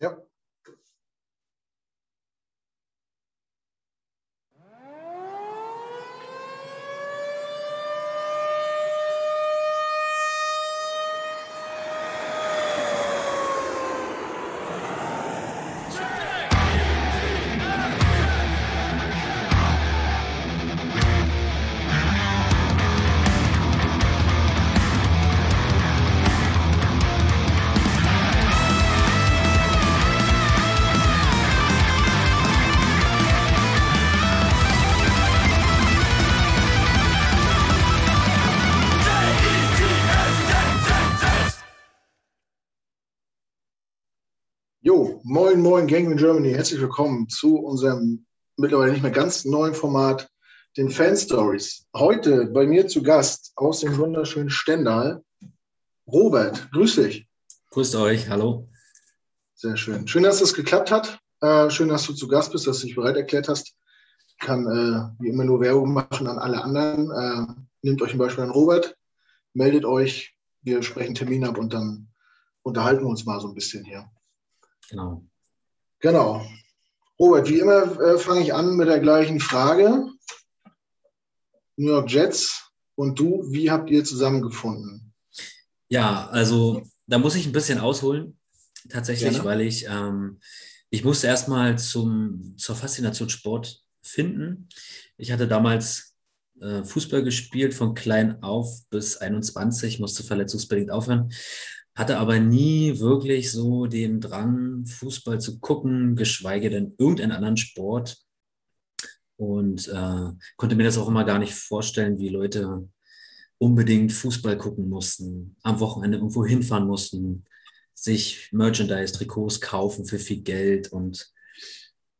Ja. Moin, moin, Gang in Germany. Herzlich willkommen zu unserem mittlerweile nicht mehr ganz neuen Format, den Fan Stories. Heute bei mir zu Gast aus dem wunderschönen Stendal, Robert. Grüß dich. Grüßt euch, hallo. Sehr schön. Schön, dass es geklappt hat. Äh, schön, dass du zu Gast bist, dass du dich bereit erklärt hast. Ich kann äh, wie immer nur Werbung machen an alle anderen. Äh, nehmt euch ein Beispiel an Robert, meldet euch, wir sprechen Termin ab und dann unterhalten wir uns mal so ein bisschen hier. Genau. Genau. Robert, wie immer äh, fange ich an mit der gleichen Frage. New York Jets und du, wie habt ihr zusammengefunden? Ja, also da muss ich ein bisschen ausholen, tatsächlich, Gerne. weil ich, ähm, ich musste erstmal zum, zur Faszination Sport finden. Ich hatte damals äh, Fußball gespielt, von klein auf bis 21, musste verletzungsbedingt aufhören, hatte aber nie wirklich so den Drang, Fußball zu gucken, geschweige denn irgendeinen anderen Sport. Und äh, konnte mir das auch immer gar nicht vorstellen, wie Leute unbedingt Fußball gucken mussten, am Wochenende irgendwo hinfahren mussten, sich Merchandise, Trikots kaufen für viel Geld und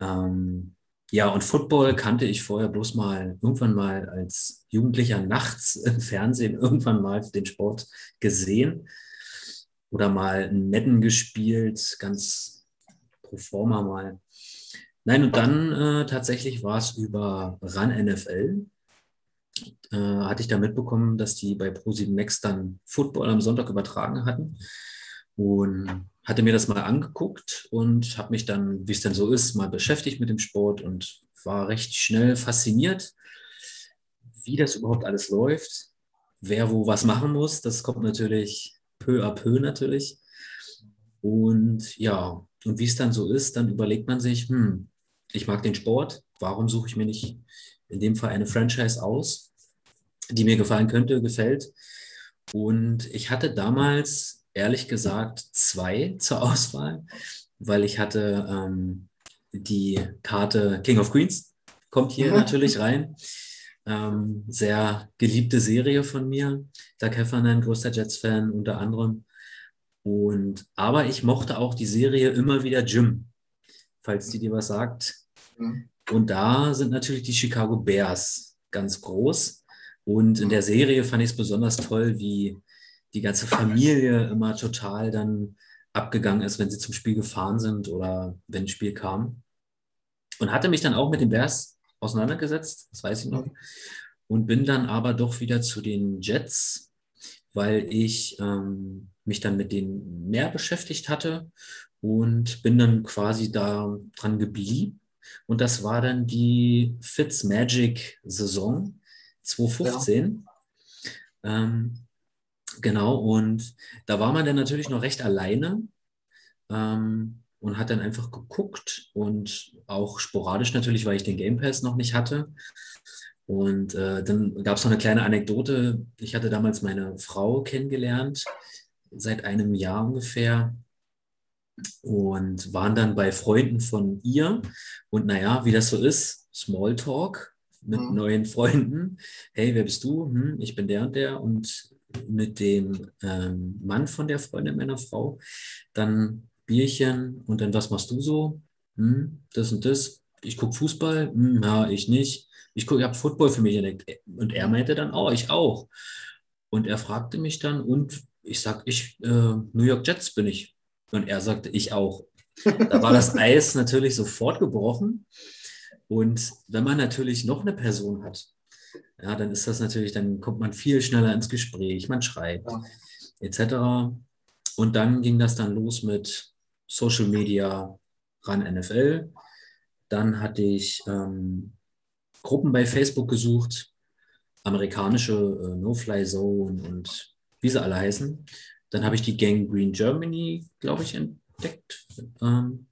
ähm, ja, und Football kannte ich vorher bloß mal irgendwann mal als Jugendlicher nachts im Fernsehen irgendwann mal den Sport gesehen oder mal ein Madden gespielt, ganz pro forma mal. Nein, und dann äh, tatsächlich war es über RAN NFL. Äh, hatte ich da mitbekommen, dass die bei Pro7 Max dann Football am Sonntag übertragen hatten und hatte mir das mal angeguckt und habe mich dann, wie es denn so ist, mal beschäftigt mit dem Sport und war recht schnell fasziniert, wie das überhaupt alles läuft, wer wo was machen muss. Das kommt natürlich peu à peu natürlich. Und ja, und wie es dann so ist, dann überlegt man sich, hm, ich mag den Sport, warum suche ich mir nicht in dem Fall eine Franchise aus, die mir gefallen könnte, gefällt. Und ich hatte damals, ehrlich gesagt, zwei zur Auswahl, weil ich hatte ähm, die Karte King of Queens, kommt hier Mhm. natürlich rein. Ähm, sehr geliebte Serie von mir. Doug Heffernan, größter Jets-Fan unter anderem. Und, aber ich mochte auch die Serie immer wieder Jim, falls die dir was sagt. Mhm. Und da sind natürlich die Chicago Bears ganz groß. Und in der Serie fand ich es besonders toll, wie die ganze Familie immer total dann abgegangen ist, wenn sie zum Spiel gefahren sind oder wenn ein Spiel kam. Und hatte mich dann auch mit den Bears auseinandergesetzt, das weiß ich noch. Und bin dann aber doch wieder zu den Jets, weil ich ähm, mich dann mit denen mehr beschäftigt hatte und bin dann quasi da dran geblieben. Und das war dann die Fitzmagic-Saison 2015. Ähm, genau, und da war man dann natürlich noch recht alleine ähm, und hat dann einfach geguckt und auch sporadisch natürlich, weil ich den Game Pass noch nicht hatte. Und äh, dann gab es noch eine kleine Anekdote. Ich hatte damals meine Frau kennengelernt, seit einem Jahr ungefähr und waren dann bei Freunden von ihr. Und naja, wie das so ist, Smalltalk mit Mhm. neuen Freunden. Hey, wer bist du? Hm, ich bin der und der. Und mit dem ähm, Mann von der Freundin meiner Frau dann Bierchen und dann, was machst du so? Hm, das und das. Ich gucke Fußball. Hm, ja, ich nicht. Ich ich habe Football für mich entdeckt. Und er meinte dann, oh, ich auch. Und er fragte mich dann, und ich sag, ich, äh, New York Jets bin ich. Und er sagte, ich auch. Da war das Eis natürlich sofort gebrochen. Und wenn man natürlich noch eine Person hat, ja, dann ist das natürlich, dann kommt man viel schneller ins Gespräch, man schreibt, Ja. etc. Und dann ging das dann los mit Social Media, ran NFL. Dann hatte ich ähm, Gruppen bei Facebook gesucht, amerikanische äh, No-Fly Zone und wie sie alle heißen. Dann habe ich die Gang Green Germany, glaube ich, entdeckt. Ähm,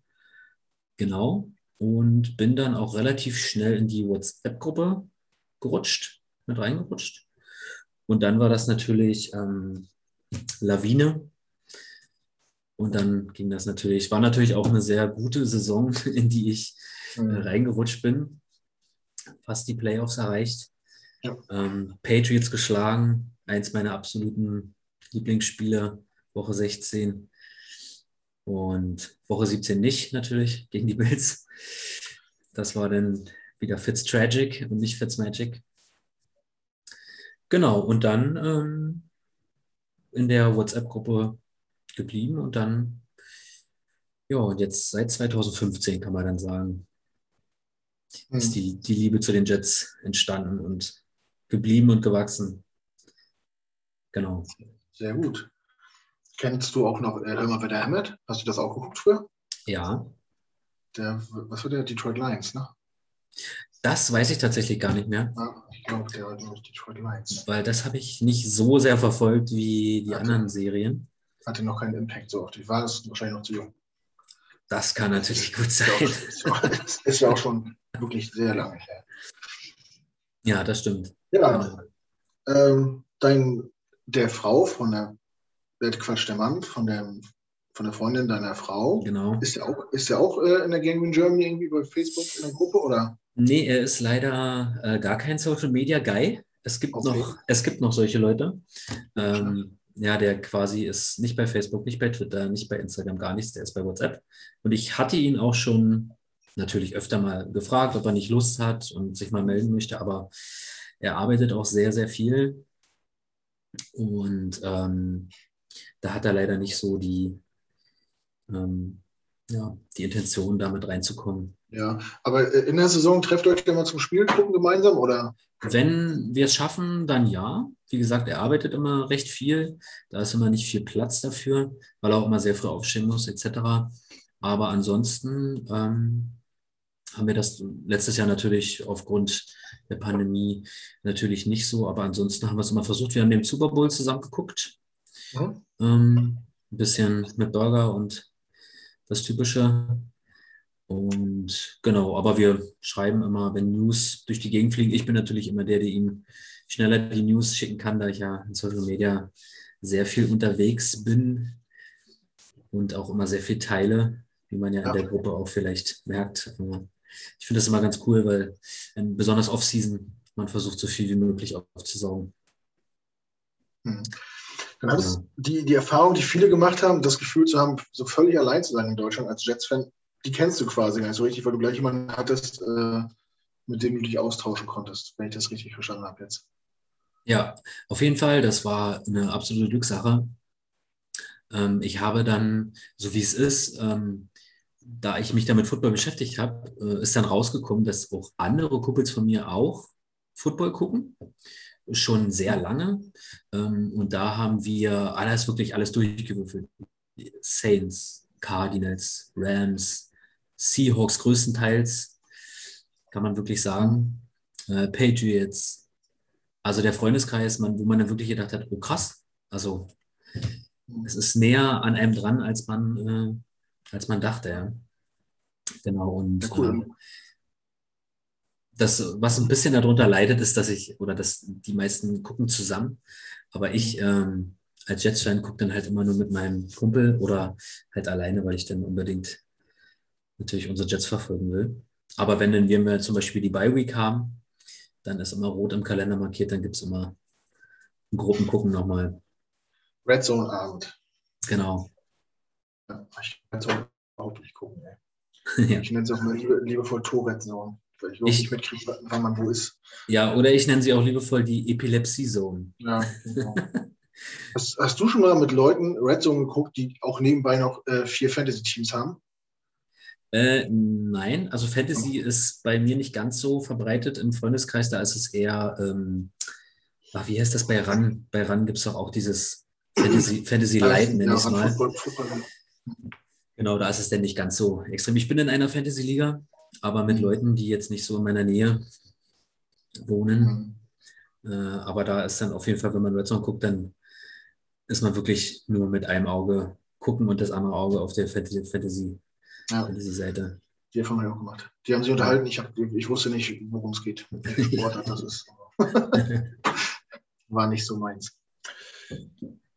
genau. Und bin dann auch relativ schnell in die WhatsApp-Gruppe gerutscht, mit reingerutscht. Und dann war das natürlich ähm, Lawine. Und dann ging das natürlich, war natürlich auch eine sehr gute Saison, in die ich äh, mhm. reingerutscht bin. Fast die Playoffs erreicht. Ja. Ähm, Patriots geschlagen, eins meiner absoluten Lieblingsspiele, Woche 16. Und Woche 17 nicht, natürlich, gegen die Bills. Das war dann wieder Fitztragic und nicht Fitzmagic. Genau, und dann ähm, in der WhatsApp-Gruppe geblieben und dann, ja, und jetzt seit 2015 kann man dann sagen, hm. ist die, die Liebe zu den Jets entstanden und geblieben und gewachsen. Genau. Sehr gut. Kennst du auch noch äh, Irma Wetter Hammett? Hast du das auch geguckt früher? Ja. Der, was war der? Detroit Lions, ne? Das weiß ich tatsächlich gar nicht mehr. Ja, ich glaube, der hat nämlich Detroit Lions. Weil das habe ich nicht so sehr verfolgt wie die hatte, anderen Serien. Hatte noch keinen Impact so auf dich. War es wahrscheinlich noch zu jung. Das kann natürlich gut sein. Das ist ja auch schon wirklich sehr lange her. Ja, das stimmt. Ja. Genau. Ähm, dein, der Frau von der, der Quatsch, der Mann von der, von der Freundin deiner Frau, genau. ist der auch, ist der auch äh, in der Gang in Germany irgendwie bei Facebook in der Gruppe oder? Nee, er ist leider äh, gar kein Social Media Guy. Es gibt, okay. noch, es gibt noch solche Leute. Ähm, ja, der quasi ist nicht bei Facebook, nicht bei Twitter, nicht bei Instagram, gar nichts. Der ist bei WhatsApp. Und ich hatte ihn auch schon natürlich öfter mal gefragt, ob er nicht Lust hat und sich mal melden möchte. Aber er arbeitet auch sehr, sehr viel. Und ähm, da hat er leider nicht so die, ähm, ja, die Intention, damit reinzukommen. Ja, aber äh, in der Saison trefft euch dann mal zum Spiel gucken gemeinsam oder? Wenn wir es schaffen, dann ja. Wie gesagt, er arbeitet immer recht viel. Da ist immer nicht viel Platz dafür, weil er auch immer sehr früh aufstehen muss, etc. Aber ansonsten ähm, haben wir das letztes Jahr natürlich aufgrund der Pandemie natürlich nicht so. Aber ansonsten haben wir es immer versucht. Wir haben den Super Bowl zusammen geguckt. Mhm. Ähm, ein bisschen mit Burger und das Typische. Und genau, aber wir schreiben immer, wenn News durch die Gegend fliegen. Ich bin natürlich immer der, der ihm schneller die News schicken kann, da ich ja in Social Media sehr viel unterwegs bin und auch immer sehr viel teile, wie man ja in der Gruppe auch vielleicht merkt. Ich finde das immer ganz cool, weil besonders Off-Season man versucht, so viel wie möglich aufzusaugen. Hm. Dann hattest ja. die, die Erfahrung, die viele gemacht haben, das Gefühl zu haben, so völlig allein zu sein in Deutschland als Jets-Fan, die kennst du quasi gar nicht so richtig, weil du gleich jemanden hattest, äh, mit dem du dich austauschen konntest, wenn ich das richtig verstanden habe jetzt. Ja, auf jeden Fall, das war eine absolute Glückssache. Ähm, ich habe dann, so wie es ist, ähm, da ich mich damit Football beschäftigt habe, äh, ist dann rausgekommen, dass auch andere Kumpels von mir auch Football gucken, schon sehr lange. Ähm, und da haben wir alles, wirklich alles durchgewürfelt. Saints, Cardinals, Rams, Seahawks größtenteils, kann man wirklich sagen. Äh, Patriots. Also der Freundeskreis, man, wo man dann wirklich gedacht hat, oh krass, also es ist näher an einem dran, als man, äh, als man dachte, ja. Genau, und ja, cool. äh, das, was ein bisschen darunter leidet, ist, dass ich, oder dass die meisten gucken zusammen, aber ich ähm, als Jets-Fan gucke dann halt immer nur mit meinem Kumpel oder halt alleine, weil ich dann unbedingt natürlich unsere Jets verfolgen will. Aber wenn dann wir zum Beispiel die Bye Week haben, dann ist immer rot im Kalender markiert, dann gibt es immer ein Gruppengucken nochmal. Red Zone Abend. Genau. Ja, ich kann es überhaupt nicht gucken. ja. Ich nenne es auch mal liebe, liebevoll Tourette Zone, weil ich überhaupt nicht mitkriege, wann man wo ist. Ja, oder ich nenne sie auch liebevoll die Epilepsie Zone. Ja, genau. hast, hast, du schon mal mit Leuten Red Zone geguckt, die auch nebenbei noch äh, vier Fantasy-Teams haben? Äh, nein, also Fantasy ist bei mir nicht ganz so verbreitet im Freundeskreis. Da ist es eher, ähm, ach, wie heißt das bei RAN? Bei RAN gibt es doch auch dieses Fantasy, Fantasy Light, nenne ich es mal. Genau, da ist es denn nicht ganz so extrem. Ich bin in einer Fantasy-Liga, aber mit mhm. Leuten, die jetzt nicht so in meiner Nähe wohnen. Mhm. Äh, aber da ist dann auf jeden Fall, wenn man Red Zone guckt, dann ist man wirklich nur mit einem Auge gucken und das andere Auge auf der Fantasy-Seite. Ja. Fantasy die haben wir auch gemacht. Die haben sich unterhalten. Ich, hab, ich wusste nicht, worum es geht. Sport das ist. War nicht so meins.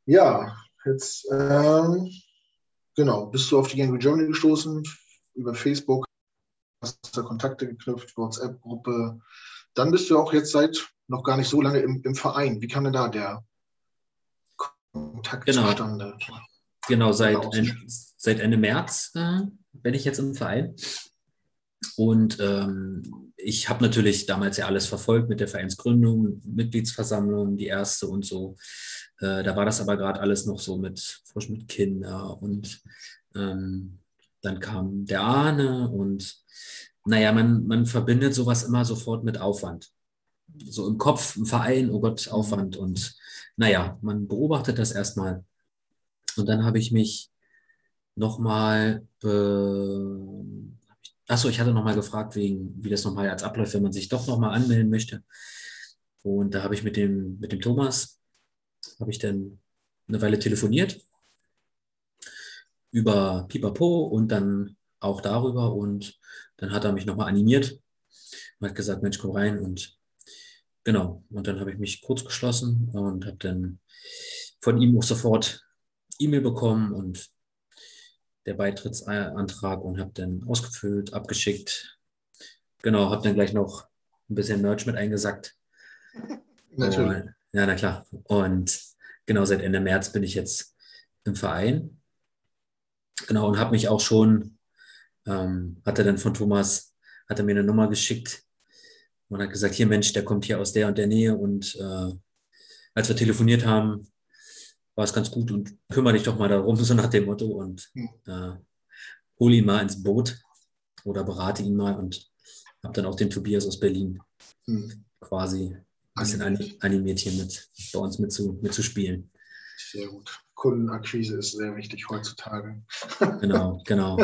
Ja, jetzt, ähm, genau, bist du auf die Gang Germany gestoßen, über Facebook, hast da Kontakte geknüpft, WhatsApp-Gruppe. Dann bist du auch jetzt seit noch gar nicht so lange im, im Verein. Wie kam denn da der Kontakt genau. zustande? Genau, seit, seit Ende März äh, bin ich jetzt im Verein. Und ähm, ich habe natürlich damals ja alles verfolgt mit der Vereinsgründung, Mitgliedsversammlung, die erste und so. Äh, da war das aber gerade alles noch so mit frisch mit Kinder und ähm, dann kam der Ahne und naja, man, man verbindet sowas immer sofort mit Aufwand. So im Kopf, im Verein, oh Gott, Aufwand. Und naja, man beobachtet das erstmal. Und dann habe ich mich nochmal Achso, ich hatte nochmal gefragt, wegen, wie das nochmal als abläuft, wenn man sich doch nochmal anmelden möchte. Und da habe ich mit dem, mit dem Thomas, habe ich dann eine Weile telefoniert über Pipapo und dann auch darüber. Und dann hat er mich nochmal animiert und hat gesagt, Mensch, komm rein. Und genau, und dann habe ich mich kurz geschlossen und habe dann von ihm auch sofort E-Mail bekommen und der Beitrittsantrag und habe dann ausgefüllt, abgeschickt. Genau, habe dann gleich noch ein bisschen Merch mit eingesackt. Natürlich. Und, ja, na klar. Und genau seit Ende März bin ich jetzt im Verein. Genau, und habe mich auch schon, ähm, hatte dann von Thomas, hat er mir eine Nummer geschickt und hat gesagt, hier Mensch, der kommt hier aus der und der Nähe. Und äh, als wir telefoniert haben, war es ganz gut und kümmere dich doch mal darum, so nach dem Motto und hm. äh, hole ihn mal ins Boot oder berate ihn mal und habe dann auch den Tobias aus Berlin hm. quasi ein bisschen animiert hier mit bei uns mitzuspielen. Sehr gut. Kundenakquise ist sehr wichtig heutzutage. Genau, genau.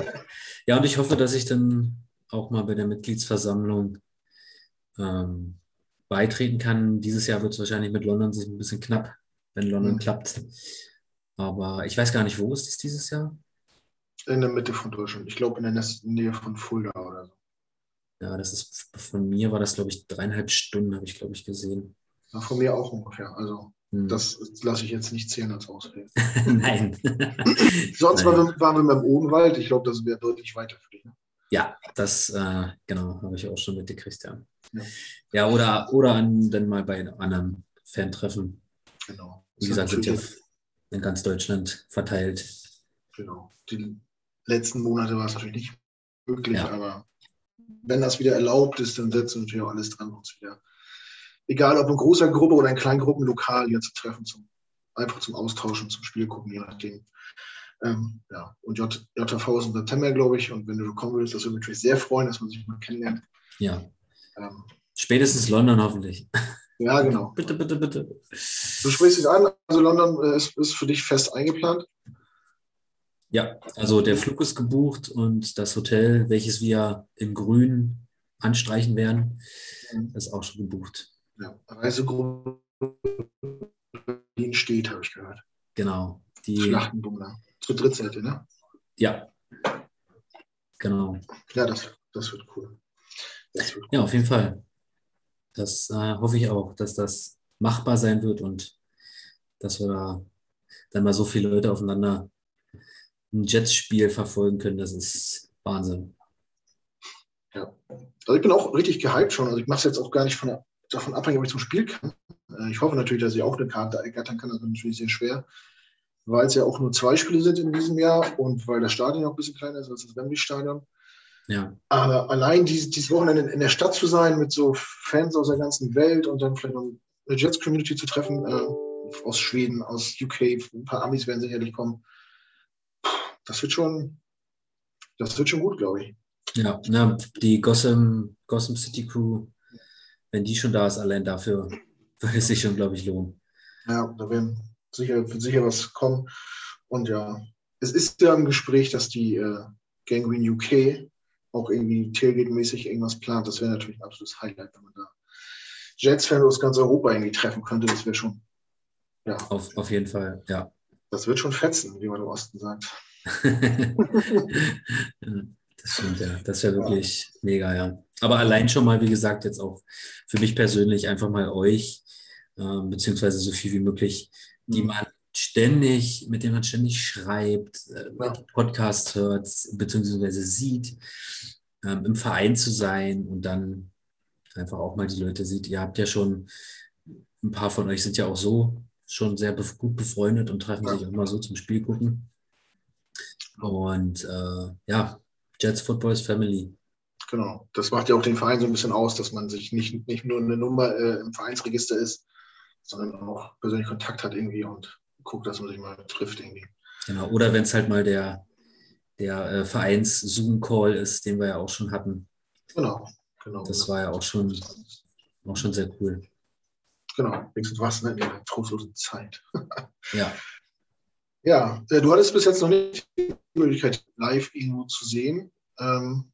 Ja, und ich hoffe, dass ich dann auch mal bei der Mitgliedsversammlung ähm, beitreten kann. Dieses Jahr wird es wahrscheinlich mit London sich ein bisschen knapp wenn London mhm. klappt. Aber ich weiß gar nicht, wo ist es dieses Jahr? In der Mitte von Deutschland. Ich glaube, in der Nähe von Fulda oder so. Ja, das ist von mir war das, glaube ich, dreieinhalb Stunden, habe ich, glaube ich, gesehen. Ja, von mir auch ungefähr. Also hm. das lasse ich jetzt nicht zählen als Ausrede. Nein. Sonst Nein. Waren, wir, waren wir beim Odenwald. Ich glaube, das wäre deutlich weiter für dich. Ne? Ja, das äh, genau, habe ich auch schon mitgekriegt, ja. Ja, ja oder, oder an, dann mal bei einem Fan-Treffen. Genau. Wie gesagt, sind ja in ganz Deutschland verteilt. Genau. Die letzten Monate war es natürlich nicht möglich, ja. aber wenn das wieder erlaubt ist, dann setzen wir natürlich auch alles dran, uns wieder, egal ob in großer Gruppe oder in kleinen Gruppen, lokal hier zu treffen, zum, einfach zum Austauschen, zum Spiel gucken, je nachdem. Ähm, ja, und J, JV ist im September, glaube ich, und wenn du kommen willst, das würde mich natürlich sehr freuen, dass man sich mal kennenlernt. Ja. Ähm, Spätestens London hoffentlich. Ja, genau. Bitte, bitte, bitte. Du sprichst dich an, also London äh, ist, ist für dich fest eingeplant? Ja, also der Flug ist gebucht und das Hotel, welches wir in Grün anstreichen werden, mhm. ist auch schon gebucht. Ja, Reisegruppe Berlin steht, habe ich gehört. Genau. Die Schlachtenbummler. Zur Drittseite, ne? Ja. Genau. Ja, das, das wird cool. Das wird cool. Ja, auf jeden Fall. Das äh, hoffe ich auch, dass das machbar sein wird und dass wir da dann mal so viele Leute aufeinander ein Jets-Spiel verfolgen können. Das ist Wahnsinn. Ja, also ich bin auch richtig gehypt schon. Also ich mache es jetzt auch gar nicht von, davon abhängig, ob ich zum Spiel kann. Äh, ich hoffe natürlich, dass ich auch eine Karte ergattern kann. Das ist natürlich sehr schwer, weil es ja auch nur zwei Spiele sind in diesem Jahr und weil das Stadion auch ein bisschen kleiner ist als das Wembley-Stadion. Ja. Aber allein dieses, dieses Wochenende in der Stadt zu sein mit so Fans aus der ganzen Welt und dann vielleicht noch eine Jets-Community zu treffen, äh, aus Schweden, aus UK, ein paar Amis werden sicherlich kommen. Das wird schon, das wird schon gut, glaube ich. Ja, na, die Gotham, Gotham City Crew, wenn die schon da ist, allein dafür würde es sich schon, glaube ich, lohnen. Ja, da werden sicher, wird sicher was kommen. Und ja, es ist ja im Gespräch, dass die äh, Gangrene UK auch irgendwie Tailgate-mäßig irgendwas plant. Das wäre natürlich ein absolutes Highlight, wenn man da Jets-Fans aus ganz Europa irgendwie treffen könnte. Das wäre schon, ja. Auf, auf jeden Fall, ja. Das wird schon fetzen, wie man im Osten sagt. das stimmt, ja. Das wäre wirklich ja. mega, ja. Aber allein schon mal, wie gesagt, jetzt auch für mich persönlich einfach mal euch, äh, beziehungsweise so viel wie möglich, die mhm. man ständig, mit denen man ständig schreibt, äh, ja. Podcasts hört, beziehungsweise sieht, ähm, im Verein zu sein und dann einfach auch mal die Leute sieht. Ihr habt ja schon, ein paar von euch sind ja auch so schon sehr gut befreundet und treffen ja. sich auch mal so zum Spiel gucken. Und äh, ja, Jets Football is Family. Genau, das macht ja auch den Verein so ein bisschen aus, dass man sich nicht, nicht nur eine Nummer äh, im Vereinsregister ist, sondern auch persönlich Kontakt hat irgendwie und guckt, dass man sich mal trifft irgendwie. Genau, oder wenn es halt mal der, der äh, Vereins-Zoom-Call ist, den wir ja auch schon hatten. Genau, genau. Das war ja auch schon, auch schon sehr cool. Genau, wenigstens was ne, in der trostlosen Zeit. ja. Ja, äh, du hattest bis jetzt noch nicht die Möglichkeit, live irgendwo zu sehen. Ähm,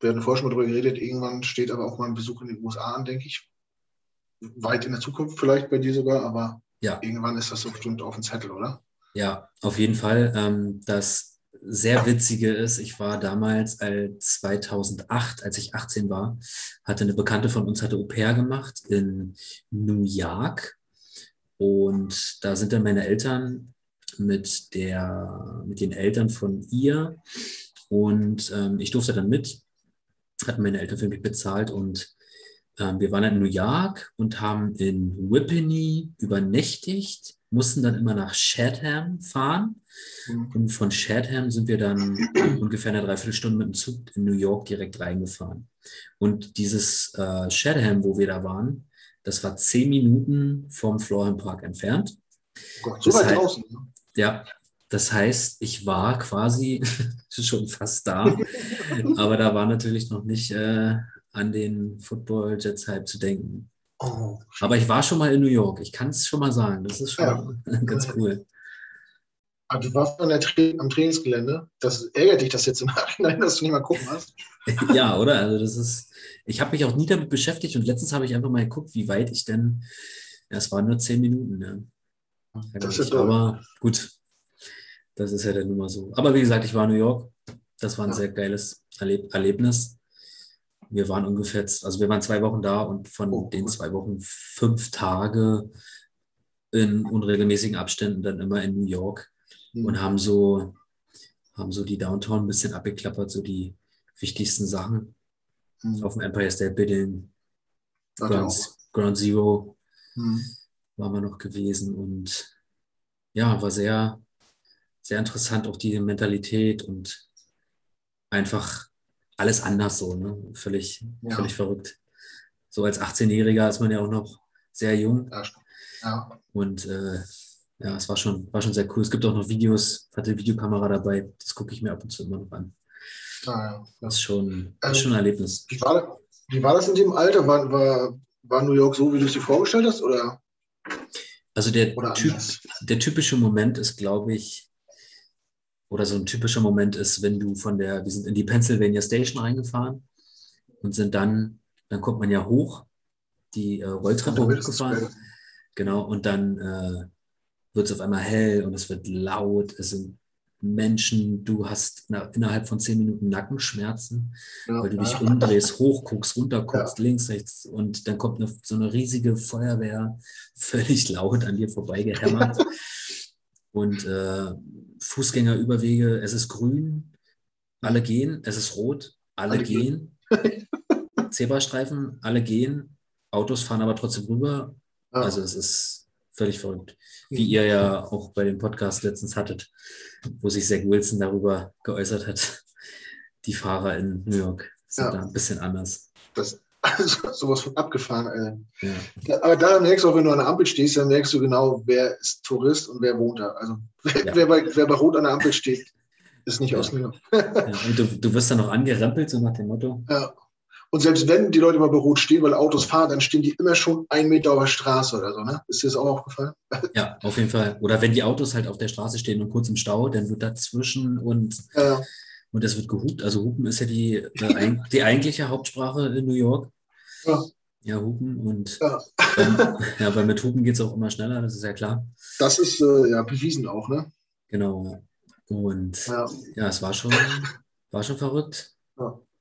wir hatten vorher schon mal darüber geredet, irgendwann steht aber auch mal ein Besuch in den USA an, denke ich. Weit in der Zukunft vielleicht bei dir sogar, aber ja. irgendwann ist das so bestimmt auf dem Zettel, oder? Ja, auf jeden Fall. Ähm, das sehr Witzige ist, ich war damals als 2008, als ich 18 war, hatte eine Bekannte von uns, hatte Au pair gemacht in New York. Und da sind dann meine Eltern mit, der, mit den Eltern von ihr. Und ähm, ich durfte dann mit, hatten meine Eltern für mich bezahlt und wir waren in New York und haben in Whippany übernächtigt, mussten dann immer nach Chatham fahren. Mhm. Und von Chatham sind wir dann ungefähr eine Dreiviertelstunde mit dem Zug in New York direkt reingefahren. Und dieses äh, Chatham, wo wir da waren, das war zehn Minuten vom Florham Park entfernt. Oh Gott, so weit draußen. Ne? Ja, das heißt, ich war quasi schon fast da, aber da war natürlich noch nicht äh, an den Football Jets Hype zu denken. Oh. Aber ich war schon mal in New York. Ich kann es schon mal sagen. Das ist schon ja. ganz cool. Aber du warst an der Tra am Trainingsgelände. Das ärgert dich das jetzt im Nachhinein, dass du nicht mal gucken hast. ja, oder? Also das ist. Ich habe mich auch nie damit beschäftigt und letztens habe ich einfach mal geguckt, wie weit ich denn. Ja, es waren nur zehn Minuten. Ja. Das ist aber gut, das ist ja dann immer so. Aber wie gesagt, ich war in New York. Das war ein ja. sehr geiles Erleb Erlebnis. Wir waren ungefähr, also wir waren zwei Wochen da und von oh, den zwei Wochen fünf Tage in unregelmäßigen Abständen dann immer in New York mhm. und haben so, haben so die Downtown ein bisschen abgeklappert, so die wichtigsten Sachen. Mhm. Auf dem Empire State Building, Ground, Ground Zero mhm. waren wir noch gewesen und ja, war sehr, sehr interessant, auch die Mentalität und einfach alles anders so, ne? Völlig, ja. völlig verrückt. So als 18-Jähriger ist man ja auch noch sehr jung. Ja. Und äh, ja, es war schon, war schon sehr cool. Es gibt auch noch Videos, hatte Videokamera dabei, das gucke ich mir ab und zu immer noch an. Ah, ja. Das ist schon, das ist schon ein Erlebnis. Wie war, wie war das in dem Alter? War, war, war New York so, wie du es dir vorgestellt hast? Oder? Also der, typ, der typische Moment ist, glaube ich, oder so ein typischer Moment ist, wenn du von der, wir sind in die Pennsylvania Station reingefahren und sind dann, dann kommt man ja hoch, die äh, Rolltreppe hochgefahren. Genau, und dann äh, wird es auf einmal hell und es wird laut, es sind Menschen, du hast na, innerhalb von zehn Minuten Nackenschmerzen, ja, weil du dich umdrehst, hochguckst, runterguckst, ja. links, rechts und dann kommt eine, so eine riesige Feuerwehr völlig laut an dir vorbeigehämmert. und äh, Fußgängerüberwege, es ist grün, alle gehen, es ist rot, alle, alle gehen. gehen. Zebrastreifen, alle gehen, Autos fahren aber trotzdem rüber. Ja. Also es ist völlig verrückt. Wie ihr ja auch bei dem Podcast letztens hattet, wo sich Zach Wilson darüber geäußert hat. Die Fahrer in New York sind ja. da ein bisschen anders. Das, sowas von abgefahren. Ja. Aber da merkst du auch, wenn du an der Ampel stehst, dann merkst du genau, wer ist Tourist und wer wohnt da. Also wer, ja. wer, bei, wer bei Rot an der Ampel steht, ist nicht aus New York. und du, du wirst dann noch angerempelt, so nach dem Motto. Ja. Und selbst wenn die Leute mal bei Rot stehen, weil Autos fahren, dann stehen die immer schon einen Meter auf der Straße oder so, ne? Ist dir das auch aufgefallen? Ja, auf jeden Fall. Oder wenn die Autos halt auf der Straße stehen und kurz im Stau, dann wird dazwischen und, Ja, und es wird gehupt. Also Hupen ist ja die, äh, die eigentliche Hauptsprache in New York. Ja. Ja, Hupen und ja. ähm, ja, weil mit Hupen geht es auch immer schneller, das ist ja klar. Das ist äh, ja bewiesen auch, ne? Genau. Und Ja. ja, es war schon, war schon verrückt.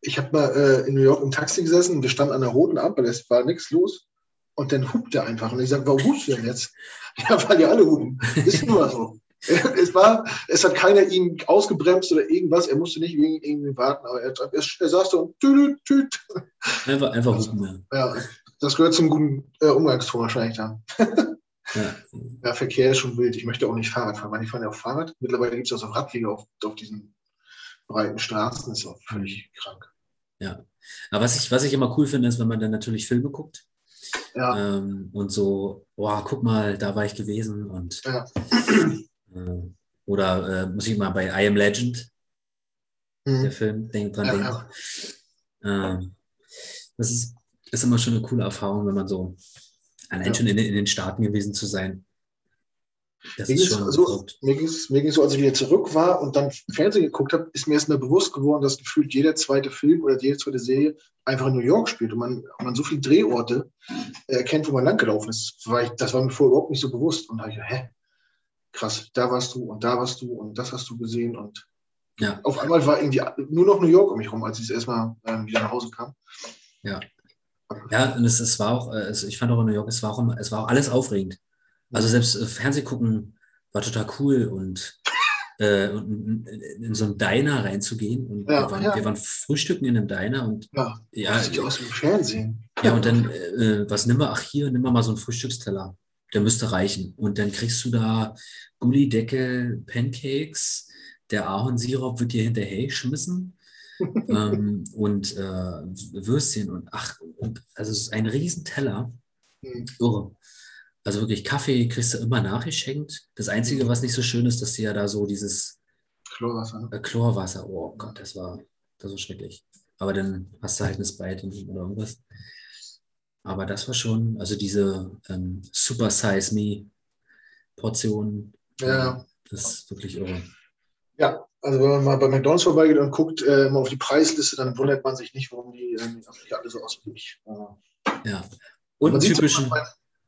Ich habe mal äh, in New York im Taxi gesessen, wir standen an der roten Ampel, es war nichts los. Und dann hupt er einfach. Und ich sage, warum hupst du denn jetzt? Ja, weil die alle hupen. Ist nur so. Es, war, es hat keiner ihn ausgebremst oder irgendwas. Er musste nicht wegen irgendwie warten, aber er, er, er saß da und tüt, tüt. Einfach, einfach Hupen, ja. Ja, das gehört zum guten äh, Umgangston wahrscheinlich dann. ja. Ja, Verkehr ist schon wild. Ich möchte auch nicht Fahrrad fahren, weil ich fahre ja auch Fahrrad. Mittlerweile gibt es auch so Radwege auf, auf diesen breiten Straßen. Das ist auch völlig krank. Aber was ich, was ich immer cool finde, ist, wenn man dann natürlich Filme guckt Ja, ähm, und so, boah, guck mal, da war ich gewesen und ja. Äh, oder äh, muss ich mal bei I Am Legend, der Hm. Film, denk dran Ja, denken. ja. Ähm, das ist, ist immer schon eine coole Erfahrung, wenn man so allein Ja. schon in, den- in den Staaten gewesen zu sein. Das Mir ist schon so, verrückt. mir mir ging's so, als ich wieder zurück war und dann Fernsehen geguckt habe, ist mir erst mal bewusst geworden, dass gefühlt jeder zweite Film oder jede zweite Serie einfach in New York spielt und man, man so viele Drehorte äh, erkennt, wo man langgelaufen ist. Das war, ich, das war mir vorher überhaupt nicht so bewusst. Und da hab ich, hä? Krass, da warst du und da warst du und das hast du gesehen. Und Ja. auf einmal war irgendwie nur noch New York um mich rum, als ich das erstmal ähm, wieder nach Hause kam. Ja, und es, es war auch, äh, es, ich fand auch in New York, es war auch, immer- es war auch alles aufregend. Also selbst äh, Fernseh gucken war total cool und, äh, und in, in so einen Diner reinzugehen. Und Ja, wir, waren, ja. wir waren frühstücken in einem Diner und Ja, ja, das sieht aus wie im Fernsehen. ja und dann, äh, was nimm mal, ach hier, nimm mal mal so einen Frühstücksteller. Der müsste reichen. Und dann kriegst du da Gullideckel, Pancakes, der Ahornsirup wird dir hinterher geschmissen. ähm, und äh, Würstchen und ach, und, also es ist ein Riesenteller. Hm. Irre. Also wirklich, Kaffee kriegst du immer nachgeschenkt. Das Einzige, was nicht so schön ist, dass die ja da so dieses Chlorwasser. Ne? äh, Chlorwasser, oh Gott, das war, das war schrecklich. Aber dann hast du halt eine Sprite oder irgendwas. Aber das war schon, also diese ähm, Super Size Me Portion, Ja. das ist wirklich irre. Ja, also wenn man mal bei McDonalds vorbeigeht und guckt äh, mal auf die Preisliste, dann wundert man sich nicht, warum die nicht alle so aussehen. Äh, Ja. Und man typischen, bei,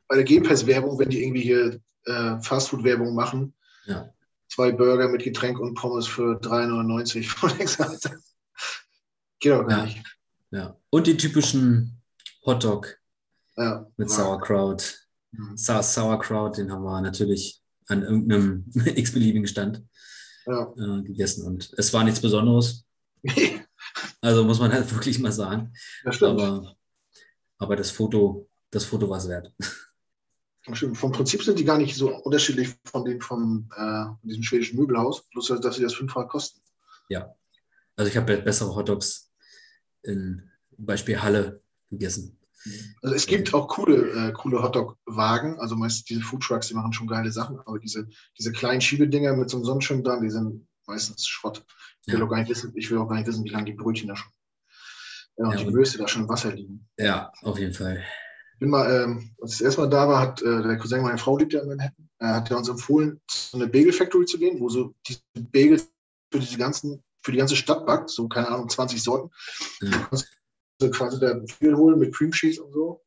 bei der G-Pass-Werbung, wenn die irgendwie hier äh, Fastfood-Werbung machen, Ja. zwei Burger mit Getränk und Pommes für 3,99. Und ich sag, Geht doch gar Ja. nicht. ja. Und die typischen Hotdog Ja. mit Ja. Sauerkraut. Mhm. Sa Sauerkraut, den haben wir natürlich an irgendeinem x-beliebigen Stand Ja. äh, gegessen und es war nichts Besonderes. Also muss man halt wirklich mal sagen. Aber, aber das Foto, das Foto war es wert. Stimmt. Vom Prinzip sind die gar nicht so unterschiedlich von denen vom äh, diesem schwedischen Möbelhaus, bloß dass sie das fünfmal kosten. Also ich habe bessere Hotdogs in Beispiel Halle gegessen. Also es gibt auch coole, äh, coole Hotdog-Wagen, also meistens diese Foodtrucks, die machen schon geile Sachen, aber diese, diese kleinen Schiebedinger mit so einem Sonnenschirm dran, die sind meistens Schrott. Ich will, Ja. auch gar nicht wissen, ich will auch gar nicht wissen, wie lange die Brötchen da schon ja, und Ja, die Würste da schon im Wasser liegen. Ja, auf jeden Fall. Bin mal, ähm, als ich das erste Mal da war, hat äh, der Cousin meiner Frau lebt ja in Manhattan, äh, hat er uns empfohlen, zu einer Bagel Factory zu gehen, wo so diese Bagels für diese ganzen, für die ganze Stadt backt, so keine Ahnung, 20 Sorten. Ja. So quasi da viel holen mit Cream Cheese und so.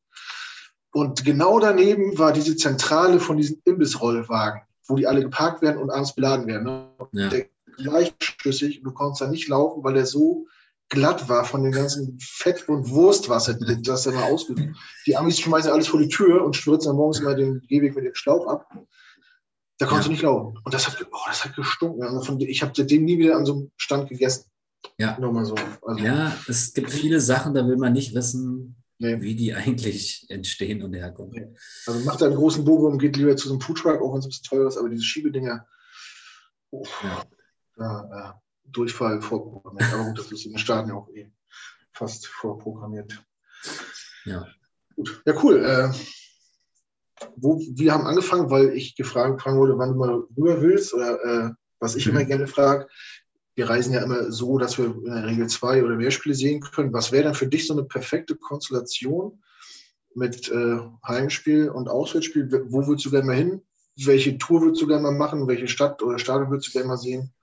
Und genau daneben war diese Zentrale von diesen Imbissrollwagen, wo die alle geparkt werden und abends beladen werden. Ne? Ja, Der gleichschüssig und du konntest da nicht laufen, weil der so glatt war von dem ganzen Fett- und Wurstwasser, das da mal ausgeht. Die Amis schmeißen alles vor die Tür und stürzen dann morgens immer den Gehweg mit dem Staub ab. Da konntest Ja. du nicht laufen. Und das hat, oh, das hat gestunken. Also ich habe seitdem nie wieder an so einem Stand gegessen. Ja. Nur mal so. Also, ja, es gibt viele Sachen, da will man nicht wissen, nee. wie die eigentlich entstehen und herkommen. Also macht einen großen Bogen und geht lieber zu so einem Foodtruck, auch wenn es ein bisschen teuer ist, aber diese Schiebedinger, oh, Ja. ja, ja, Durchfall vorprogrammiert. Aber gut, das ist in den Staaten ja auch eh fast vorprogrammiert. Ja. Gut, ja, cool. Äh, wo, wir haben angefangen, weil ich gefragt fragen wollte, wann du mal rüber willst oder äh, was ich Mhm. immer gerne frage. Wir reisen ja immer so, dass wir in der Regel zwei oder mehr Spiele sehen können. Was wäre dann für dich so eine perfekte Konstellation mit äh, Heimspiel und Auswärtsspiel? Wo würdest du gerne mal hin? Welche Tour würdest du gerne mal machen? Welche Stadt oder Stadion würdest du gerne mal sehen?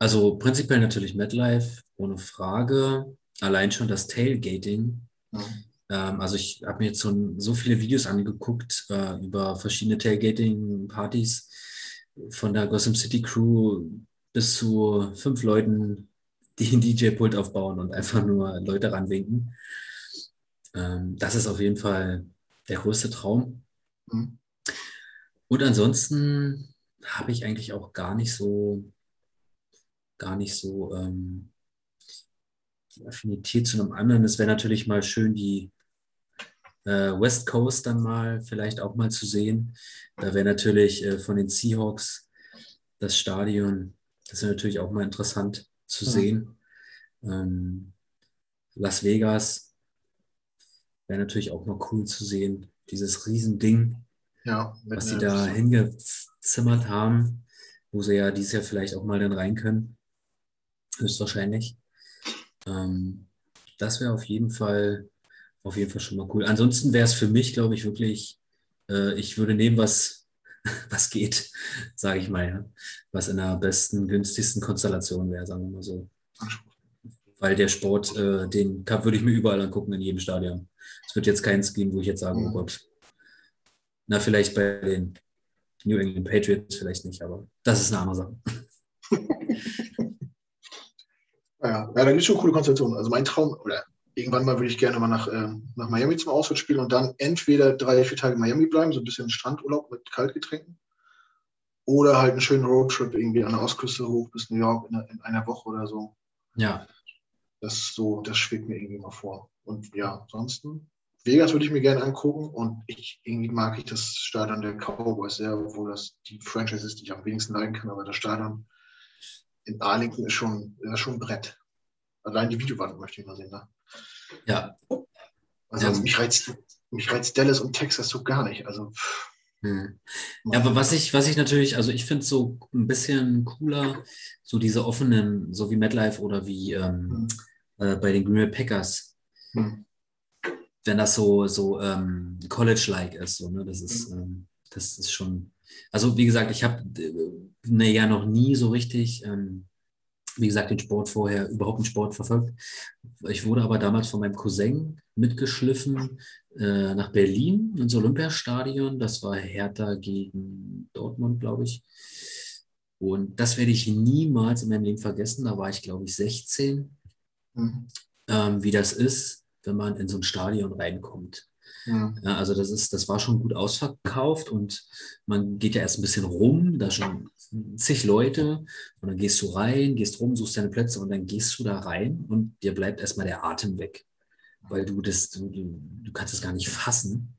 Also prinzipiell natürlich MetLife, ohne Frage. Allein schon das Tailgating. Ja. Ähm, also ich habe mir jetzt so, so, viele Videos angeguckt äh, über verschiedene Tailgating-Partys von der Gotham City Crew bis zu fünf Leuten, die ein DJ-Pult aufbauen und einfach nur Leute ranwinken. Ähm, das ist auf jeden Fall der größte Traum. Mhm. Und ansonsten habe ich eigentlich auch gar nicht so gar nicht so ähm, die Affinität zu einem anderen. Es wäre natürlich mal schön, die äh, West Coast dann mal vielleicht auch mal zu sehen. Da wäre natürlich äh, von den Seahawks das Stadion, das wäre natürlich auch mal interessant zu ja. sehen. Ähm, Las Vegas wäre natürlich auch mal cool zu sehen. Dieses Riesending, ja, was sie da hingezimmert haben, wo sie ja dieses Jahr vielleicht auch mal dann rein können höchstwahrscheinlich. Ähm, das wäre auf jeden Fall auf jeden Fall schon mal cool. Ansonsten wäre es für mich, glaube ich, wirklich, äh, ich würde nehmen, was, was geht, sage ich mal, ja. was in der besten, günstigsten Konstellation wäre, sagen wir mal so. Weil der Sport, äh, den Cup würde ich mir überall angucken, in jedem Stadion. Es wird jetzt keins geben, wo ich jetzt sage, oh Gott. Na, vielleicht bei den New England Patriots, vielleicht nicht, aber das ist eine andere Sache. Ja, ja da gibt es schon coole Konstellationen. Also mein Traum, oder irgendwann mal würde ich gerne mal nach, äh, nach Miami zum Auswärtsspiel und dann entweder drei, vier Tage in Miami bleiben, so ein bisschen Strandurlaub mit Kaltgetränken. Oder halt einen schönen Roadtrip irgendwie an der Ostküste hoch bis New York in, in einer Woche oder so. Ja. Das so, das schwebt mir irgendwie mal vor. Und ja, ansonsten, Vegas würde ich mir gerne angucken und ich irgendwie mag ich das Stadion der Cowboys sehr, obwohl das die Franchise ist, die ich am wenigsten leiden kann, aber das Stadion in Arlington ist schon, ist schon ein Brett. Allein die Videowand möchte ich mal sehen. Ne? Ja. Also ja. mich, reizt, mich reizt Dallas und Texas so gar nicht. Also. Hm. Ja, aber was ich, was ich natürlich, also ich finde es so ein bisschen cooler, so diese offenen, so wie MetLife oder wie ähm, hm. äh, bei den Green Bay Packers. Hm. Wenn das so, so ähm, College-like ist, so, ne? das ist, hm. ähm, das ist schon, also wie gesagt, ich habe ne, ja noch nie so richtig, ähm, wie gesagt, den Sport vorher, überhaupt den Sport verfolgt. Ich wurde aber damals von meinem Cousin mitgeschliffen äh, nach Berlin ins Olympiastadion. Das war Hertha gegen Dortmund, glaube ich. Und das werde ich niemals in meinem Leben vergessen. Da war ich, glaube ich, 16. Mhm. Ähm, wie das ist, wenn man in so ein Stadion reinkommt. Ja. also das ist, das war schon gut ausverkauft und man geht ja erst ein bisschen rum, da schon zig Leute und dann gehst du rein, gehst rum, suchst deine Plätze und dann gehst du da rein und dir bleibt erstmal der Atem weg, weil du das, du, du kannst es gar nicht fassen,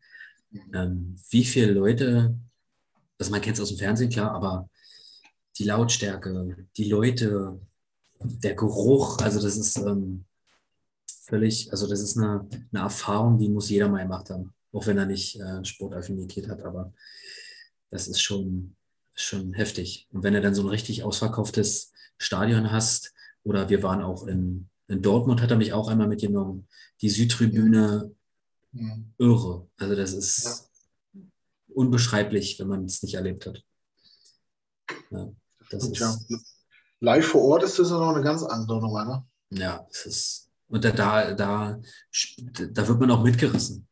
ähm, wie viele Leute, also man kennt es aus dem Fernsehen, klar, aber die Lautstärke, die Leute, der Geruch, also das ist, ähm, völlig, also das ist eine, eine Erfahrung, die muss jeder mal gemacht haben, auch wenn er nicht äh, Sportaffinität hat, aber das ist schon, schon heftig. Und wenn du dann so ein richtig ausverkauftes Stadion hast, oder wir waren auch in, in Dortmund, hat er mich auch einmal mitgenommen, die Südtribüne, ja. irre. Also das ist ja. unbeschreiblich, wenn man es nicht erlebt hat. Ja, das ist. Live vor Ort ist das noch eine ganz andere Nummer, ne? Ja, es ist und da, da, da, da wird man auch mitgerissen.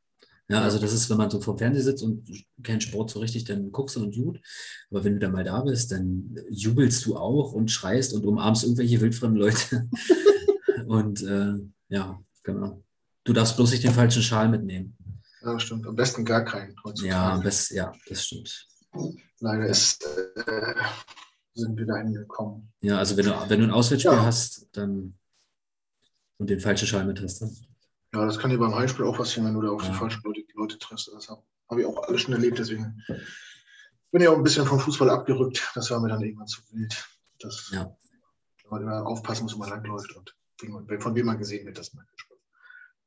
Ja, also das ist, wenn man so vor dem Fernseher sitzt und keinen Sport so richtig, dann guckst du und gut. Aber wenn du dann mal da bist, dann jubelst du auch und schreist und umarmst irgendwelche wildfremden Leute. und äh, ja, genau. Du darfst bloß nicht den falschen Schal mitnehmen. Ja, stimmt. Am besten gar keinen. Ja, best, ja, das stimmt. Leider ist, äh, sind wir dahin gekommen. Ja, also wenn du, wenn du ein Auswärtsspiel ja. hast, dann und den falschen mit hast. Ja, das kann dir beim Heimspiel auch passieren, wenn du da auf ja. die falschen Leute, Leute triffst. Das habe hab ich auch alles schon erlebt, deswegen bin ich auch ein bisschen vom Fußball abgerückt. Das war mir dann irgendwann zu wild. Das, ja. man immer aufpassen muss, wo man langläuft und von wem man gesehen wird, das man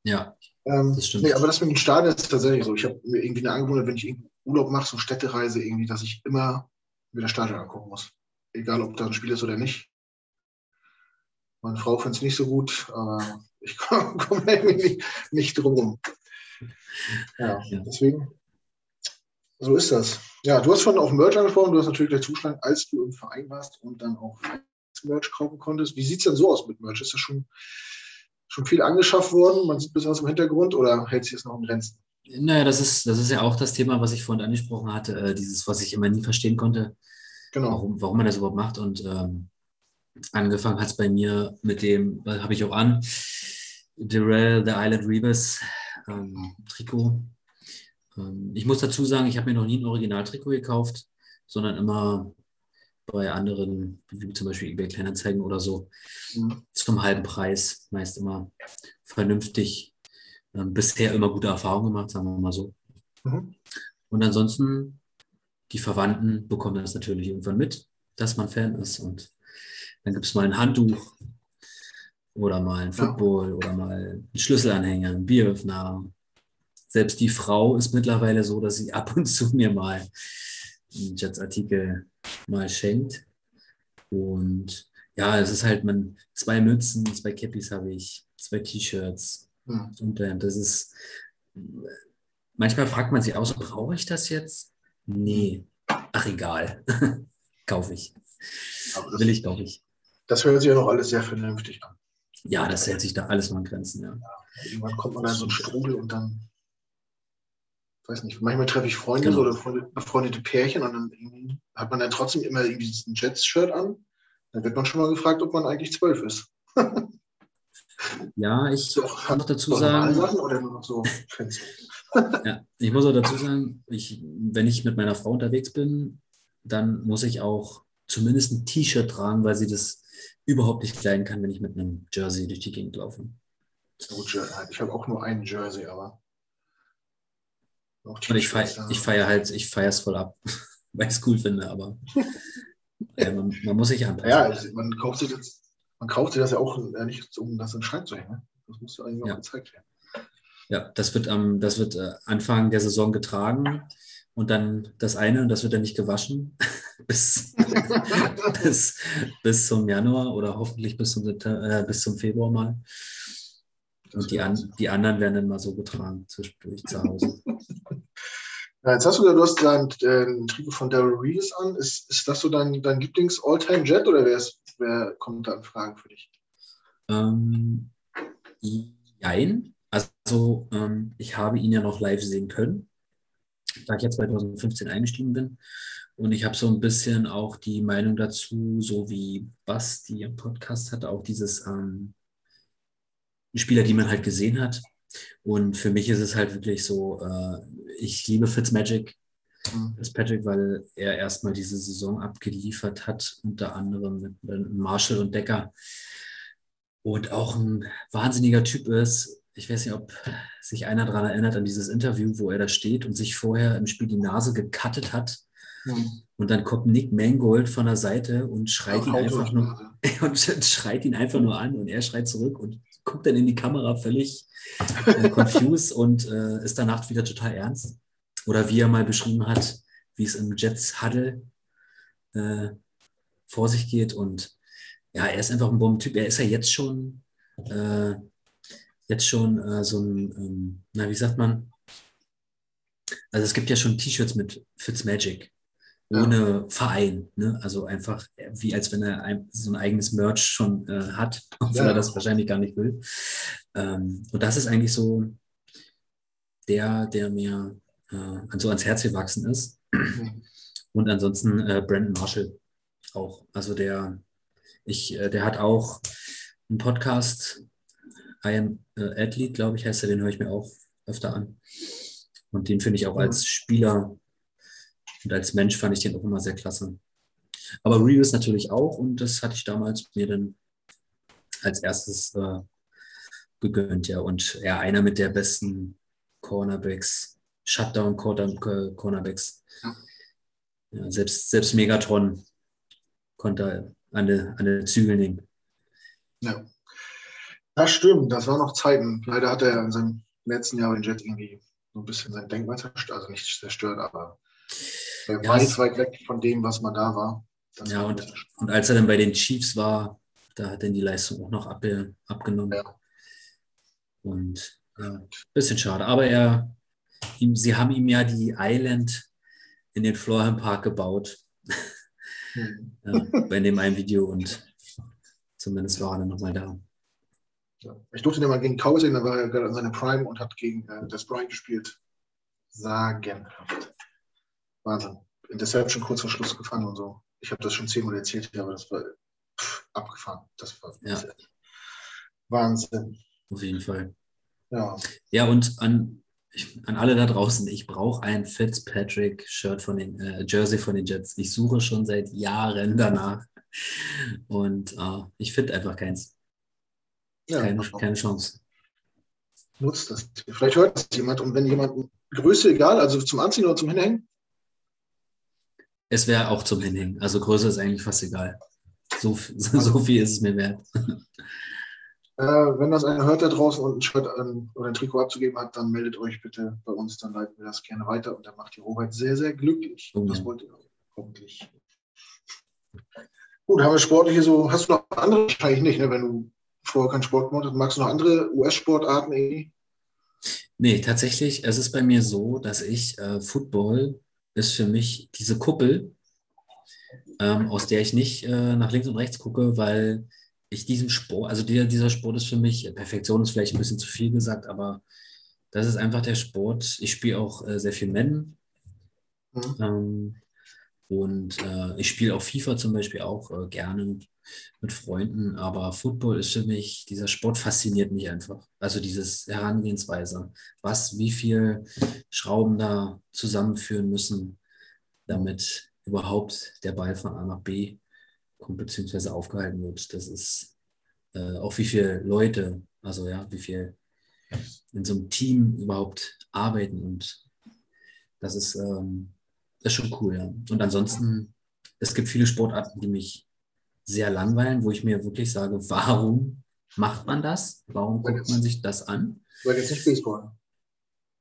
Ja, ähm, das stimmt. Nee, aber das mit dem Stadion ist tatsächlich so. Ich habe mir irgendwie eine Angewohnheit, wenn ich Urlaub mache, so Städtereise irgendwie, dass ich immer mir das Stadion angucken muss. Egal, ob da ein Spiel ist oder nicht. Meine Frau findet es nicht so gut, aber ich komme komm nicht, nicht drum rum. Ja, ja, deswegen, so ist das. Ja, du hast schon auf Merch angesprochen, du hast natürlich gleich zuschlagen, als du im Verein warst und dann auch Merch kaufen konntest. Wie sieht es denn so aus mit Merch? Ist das schon, schon viel angeschafft worden? Man sieht ein bisschen was im Hintergrund oder hält sich das noch in Grenzen? Naja, das ist, das ist ja auch das Thema, was ich vorhin angesprochen hatte, äh, dieses, was ich immer nie verstehen konnte, genau. warum, warum man das überhaupt macht. Und ähm, angefangen hat es bei mir mit dem, habe ich auch an, Darrell, The Island Rebus ähm, Trikot. Ähm, ich muss dazu sagen, ich habe mir noch nie ein Originaltrikot gekauft, sondern immer bei anderen, wie zum Beispiel eBay Kleinanzeigen oder so, mhm. zum halben Preis, meist immer vernünftig. Ähm, bisher immer gute Erfahrungen gemacht, sagen wir mal so. Mhm. Und ansonsten, die Verwandten bekommen das natürlich irgendwann mit, dass man Fan ist. Und dann gibt es mal ein Handtuch oder mal ein Football ja. oder mal einen Schlüsselanhänger, ein Bieröffner. Selbst die Frau ist mittlerweile so, dass sie ab und zu mir mal einen Jets-Artikel mal schenkt. Und ja, es ist halt, man, zwei Mützen, zwei Cappies habe ich, zwei T-Shirts. Ja. Und äh, das ist, manchmal fragt man sich auch so, brauche ich das jetzt? Nee. Ach, egal. Kaufe ich. Will ich, glaube ich. Das hört sich ja noch alles sehr vernünftig an. Ja, das hält sich da alles mal an Grenzen, ja. ja irgendwann kommt man da in so einen Strudel und dann, weiß nicht, manchmal treffe ich Freunde genau. oder befreundete Pärchen und dann hat man dann trotzdem immer irgendwie ein Jets-Shirt an. Dann wird man schon mal gefragt, ob man eigentlich zwölf ist. ja, ich so, kann noch dazu sagen. So ja, ich muss auch dazu sagen, ich, wenn ich mit meiner Frau unterwegs bin, dann muss ich auch zumindest ein T-Shirt tragen, weil sie das überhaupt nicht kleiden kann, wenn ich mit einem Jersey durch die Gegend laufe. Ich habe auch nur ein Jersey, aber. Und ich feiere ich feier halt, ich feiere es voll ab, weil ich es cool finde, aber ja, man, man, muss sich anpassen. Ja, also man kauft sich das, man kauft sich das ja auch äh, nicht, um das in den Schrank zu hängen. Das muss ja eigentlich ja. auch gezeigt werden. Ja, das wird, ähm, das wird äh, Anfang der Saison getragen und dann das eine, und das wird dann nicht gewaschen, bis, bis, bis zum Januar oder hoffentlich bis zum, äh, bis zum Februar mal. Und die, an, die anderen werden dann mal so getragen zwischendurch zu Hause. Ja, jetzt hast du ja, du hast dein äh, Trikot von Daryl Reeves an. Ist, ist das so dein, dein Lieblings-All-Time-Jet oder wer, ist, wer kommt da in Fragen für dich? Ähm, jein. Also, ähm, ich habe ihn ja noch live sehen können da ich ja 2015 eingestiegen bin. Und ich habe so ein bisschen auch die Meinung dazu, so wie Basti im Podcast hat, auch dieses ähm, Spieler, die man halt gesehen hat. Und für mich ist es halt wirklich so, äh, ich liebe Fitzmagic, mhm. Fitzpatrick, weil er erstmal diese Saison abgeliefert hat, unter anderem mit Marshall und Decker. Und auch ein wahnsinniger Typ ist, ich weiß nicht, ob sich einer daran erinnert, an dieses Interview, wo er da steht und sich vorher im Spiel die Nase gekattet hat. Mhm. Und dann kommt Nick Mangold von der Seite und schreit ihn einfach nur und schreit ihn einfach nur an und er schreit zurück und guckt dann in die Kamera völlig äh, confused und äh, ist danach wieder total ernst. Oder wie er mal beschrieben hat, wie es im Jets Huddle äh, vor sich geht. Und ja, er ist einfach ein Bombentyp. Er ist ja jetzt schon äh, jetzt schon äh, so ein, ähm, na, wie sagt man? Also es gibt ja schon T-Shirts mit Fitzmagic ohne ja. Verein. Ne? Also einfach wie als wenn er ein, so ein eigenes Merch schon äh, hat, obwohl ja. er das wahrscheinlich gar nicht will. Ähm, und das ist eigentlich so der, der mir äh, so ans Herz gewachsen ist. Mhm. Und ansonsten äh, Brandon Marshall auch. Also der, ich, äh, der hat auch einen Podcast, I Am äh, Athlete, glaube ich, heißt er, den höre ich mir auch öfter an. Und den finde ich auch als Spieler und als Mensch fand ich den auch immer sehr klasse. Aber Reeves natürlich auch und das hatte ich damals mir dann als erstes äh, gegönnt, ja. Und ja, einer mit der besten Cornerbacks, Shutdown-Cornerbacks. Ja. Ja, selbst, selbst Megatron konnte an der Zügel nehmen. Ja. Das stimmt, das waren noch Zeiten. Leider hat er in seinem letzten Jahr den Jet irgendwie so ein bisschen sein Denkmal zerstört, also nicht zerstört, aber er ja, weit, weit weg von dem, was man da war. Das ja, war und, und als er dann bei den Chiefs war, Da hat dann die Leistung auch noch ab, abgenommen. Ja. Und ja, ein bisschen schade. Aber er, ihm, sie haben ihm ja die Island in den Florham Park gebaut. Mhm. ja, bei dem einen Video und zumindest war er dann nochmal da. Ich durfte den mal gegen Cowboys sehen, da war er gerade in seiner Prime und hat gegen äh, Des Bryant gespielt. Sagenhaft. Wahnsinn. Interception kurz vor Schluss gefangen und so. Ich habe das schon zehnmal erzählt, aber das war pff, abgefahren. Das war ja. Wahnsinn. Auf jeden Fall. Ja. Ja, und an, an alle da draußen, ich brauche ein Fitzpatrick-Shirt von den äh, Jersey von den Jets. Ich suche schon seit Jahren danach. Und äh, ich finde einfach keins. Ja, keine, keine Chance. Nutzt das. Vielleicht hört das jemand und wenn jemand Größe egal, also zum Anziehen oder zum Hinhängen? Es wäre auch zum Hinhängen. Also Größe ist eigentlich fast egal. So, so viel ist es mir wert. Äh, wenn das einer hört da draußen und ein Shirt ähm, oder ein Trikot abzugeben hat, dann meldet euch bitte bei uns, dann leiten wir das gerne weiter und dann macht die Robert sehr, sehr glücklich. Oh, das wollt ihr hoffentlich. Gut, haben wir sportliche so. Hast du noch andere? Wahrscheinlich nicht, ne, wenn du vorher keinen Sport gemacht hast. Magst du noch andere US-Sportarten irgendwie? Nee, tatsächlich, es ist bei mir so, dass ich äh, Football ist für mich diese Kuppel, ähm, aus der ich nicht äh, nach links und rechts gucke, weil ich diesen Sport, also der, dieser Sport ist für mich, Perfektion ist vielleicht ein bisschen zu viel gesagt, aber das ist einfach der Sport. Ich spiele auch äh, sehr viel Men. Mhm. Ähm, und äh, ich spiele auch FIFA zum Beispiel auch äh, gerne mit Freunden, aber Football ist für mich, dieser Sport fasziniert mich einfach. Also dieses Herangehensweise, was, wie viel Schrauben da zusammenführen müssen, damit überhaupt der Ball von A nach B kommt, beziehungsweise aufgehalten wird. Das ist äh, auch wie viele Leute, also ja, wie viel in so einem Team überhaupt arbeiten und das ist ähm, das ist schon cool, ja. Und ansonsten, es gibt viele Sportarten, die mich sehr langweilen, wo ich mir wirklich sage, warum macht man das? Warum guckt man sich das an? Weil jetzt nicht Baseball.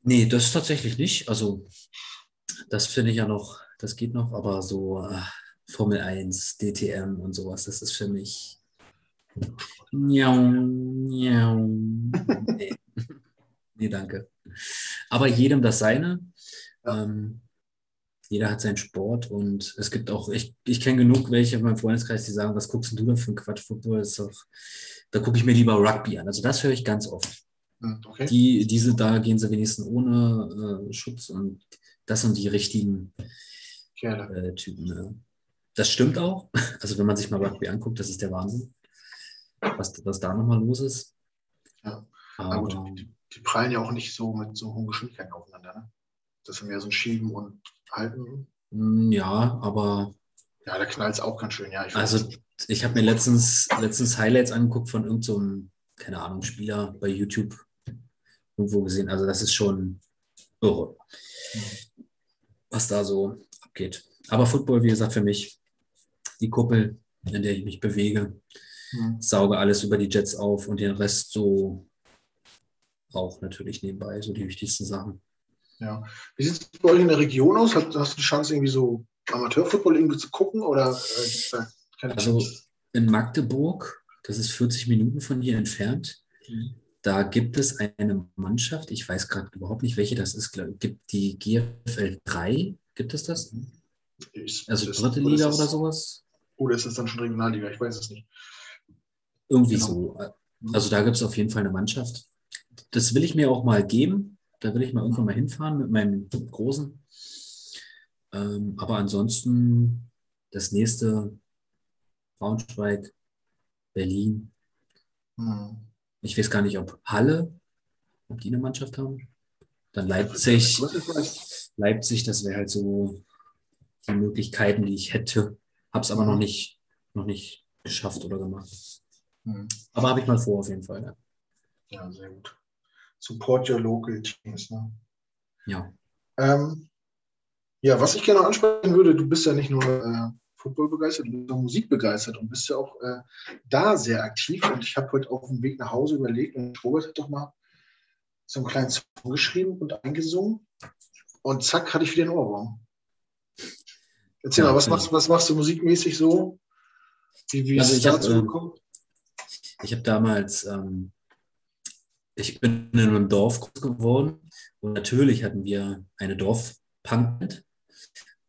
Nee, das ist tatsächlich nicht. Also, das finde ich ja noch, das geht noch, aber so äh, Formel 1, DTM und sowas, das ist für mich. Miau, miau. Nee. nee, danke. Aber jedem das seine. Ähm, jeder hat seinen Sport und es gibt auch, ich, ich kenne genug welche in meinem Freundeskreis, die sagen, was guckst du da für ein Quatsch? Football ist doch, da gucke ich mir lieber Rugby an. Also das höre ich ganz oft. Hm, okay. Die, diese, da gehen sie wenigstens ohne äh, Schutz und das sind die richtigen äh, Typen. Ne? Das stimmt auch. Also wenn man sich mal Rugby anguckt, das ist der Wahnsinn, was, was da nochmal los ist. Ja, aber gut, die, die, prallen ja auch nicht so mit so hohen Geschwindigkeiten aufeinander. Ne? Das ist mehr so ein Schieben und halten. Hm, ja, aber. Ja, da knallt es auch ganz schön, ja. Ich also, ich habe mir letztens, letztens Highlights angeguckt von irgendeinem, so keine Ahnung, Spieler bei YouTube irgendwo gesehen. Also, das ist schon irre, was da so abgeht. Aber Football, wie gesagt, für mich die Kuppel, in der ich mich bewege, mhm. sauge alles über die Jets auf und den Rest so auch natürlich nebenbei, so die wichtigsten Sachen. Ja. Wie sieht es bei euch in der Region aus? Hast, hast du die Chance, irgendwie so Amateurfootball irgendwie zu gucken? Oder äh, also in Magdeburg, das ist 40 Minuten von hier entfernt, mhm. da gibt es eine Mannschaft, ich weiß gerade überhaupt nicht, welche das ist, glaub, gibt die GFL 3, gibt es das? Ich, also das, dritte Liga oder, sowas? Oder ist das dann schon Regionalliga? Ich weiß es nicht. Irgendwie genau. so. Also da gibt es auf jeden Fall eine Mannschaft. Das will ich mir auch mal geben. Da will ich mal irgendwann mal hinfahren mit meinem Großen. Ähm, aber ansonsten das nächste Braunschweig, Berlin. Hm. Ich weiß gar nicht, ob Halle, ob die eine Mannschaft haben. Dann Leipzig. Leipzig, das wäre halt so die Möglichkeiten, die ich hätte. Habe es aber noch nicht, noch nicht geschafft oder gemacht. Hm. Aber habe ich mal vor, auf jeden Fall. Ja, ja sehr gut support your local teams. Ne? Ja. Ähm, ja, was ich gerne ansprechen würde, du bist ja nicht nur äh, Football begeistert, du bist auch Musik begeistert und bist ja auch äh, da sehr aktiv. Und ich habe heute auf dem Weg nach Hause überlegt und Robert hat doch mal so einen kleinen Song geschrieben und eingesungen. Und zack, hatte ich wieder einen Ohrwurm. Erzähl ja, mal, was machst, was machst du musikmäßig so? Wie, wie also ist es dazu äh, gekommen? ich habe damals, ähm, ich bin in einem Dorf groß geworden und natürlich hatten wir eine Dorfpunk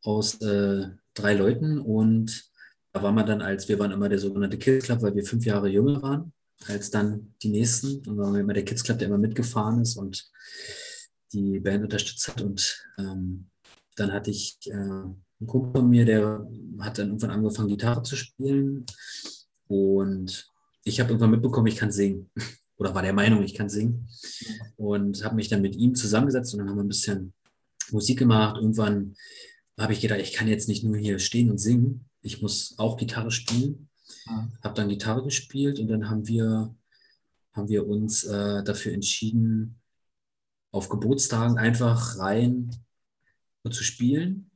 aus äh, drei Leuten und da war man dann als, wir waren immer der sogenannte Kids Club, weil wir fünf Jahre jünger waren als dann die nächsten. Und dann waren wir immer der Kids Club, der immer mitgefahren ist und die Band unterstützt hat. Und ähm, dann hatte ich äh, einen Kumpel von mir, der hat dann irgendwann angefangen, Gitarre zu spielen. Und ich habe irgendwann mitbekommen, ich kann singen. Oder war der Meinung, ich kann singen. Und habe mich dann mit ihm zusammengesetzt und dann haben wir ein bisschen Musik gemacht. Irgendwann habe ich gedacht, ich kann jetzt nicht nur hier stehen und singen, ich muss auch Gitarre spielen. Mhm. Habe dann Gitarre gespielt und dann haben wir, haben wir uns äh, dafür entschieden, auf Geburtstagen einfach rein zu spielen.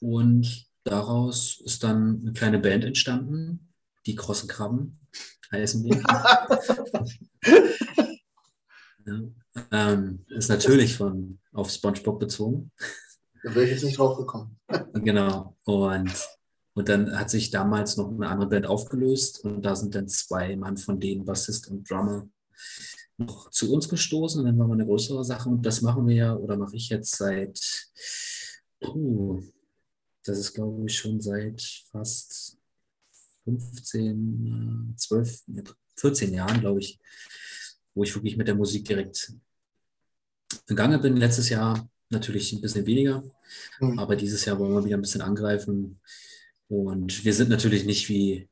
Und daraus ist dann eine kleine Band entstanden, die Krossen Krabben heißen wir. ja, ähm, ist natürlich von auf SpongeBob bezogen. Da wäre ich jetzt nicht drauf gekommen. genau. Und, und dann hat sich damals noch eine andere Band aufgelöst und da sind dann zwei Mann von denen, Bassist und Drummer, noch zu uns gestoßen. Und dann war mal eine größere Sache und das machen wir ja oder mache ich jetzt seit, uh, das ist glaube ich schon seit fast 15, 12, 14 Jahren, glaube ich, wo ich wirklich mit der Musik direkt gegangen bin. Letztes Jahr natürlich ein bisschen weniger, mhm. aber dieses Jahr wollen wir wieder ein bisschen angreifen. Und wir sind natürlich nicht wie,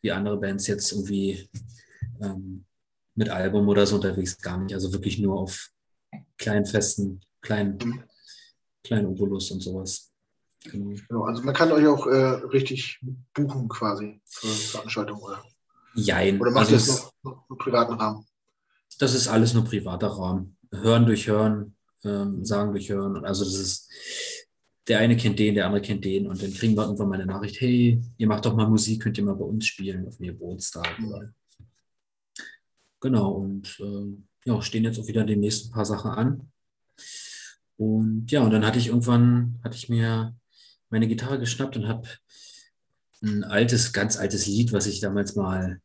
wie andere Bands jetzt irgendwie ähm, mit Album oder so unterwegs, gar nicht. Also wirklich nur auf kleinen Festen, kleinen, mhm. kleinen Obolus und sowas. Genau. genau. Also man kann euch auch äh, richtig buchen quasi für Veranstaltungen, oder? Jein. Oder macht also ihr es noch, noch im privaten Rahmen? Das ist alles nur privater Rahmen. Hören durch Hören, ähm, sagen durch Hören. Also das ist, der eine kennt den, der andere kennt den und dann kriegen wir irgendwann mal eine Nachricht, hey, ihr macht doch mal Musik, könnt ihr mal bei uns spielen auf dem Geburtstag. Mhm. Genau, und äh, ja, stehen jetzt auch wieder die nächsten paar Sachen an. Und ja, und dann hatte ich irgendwann, hatte ich mir meine Gitarre geschnappt und habe ein altes, ganz altes Lied, was ich damals mal,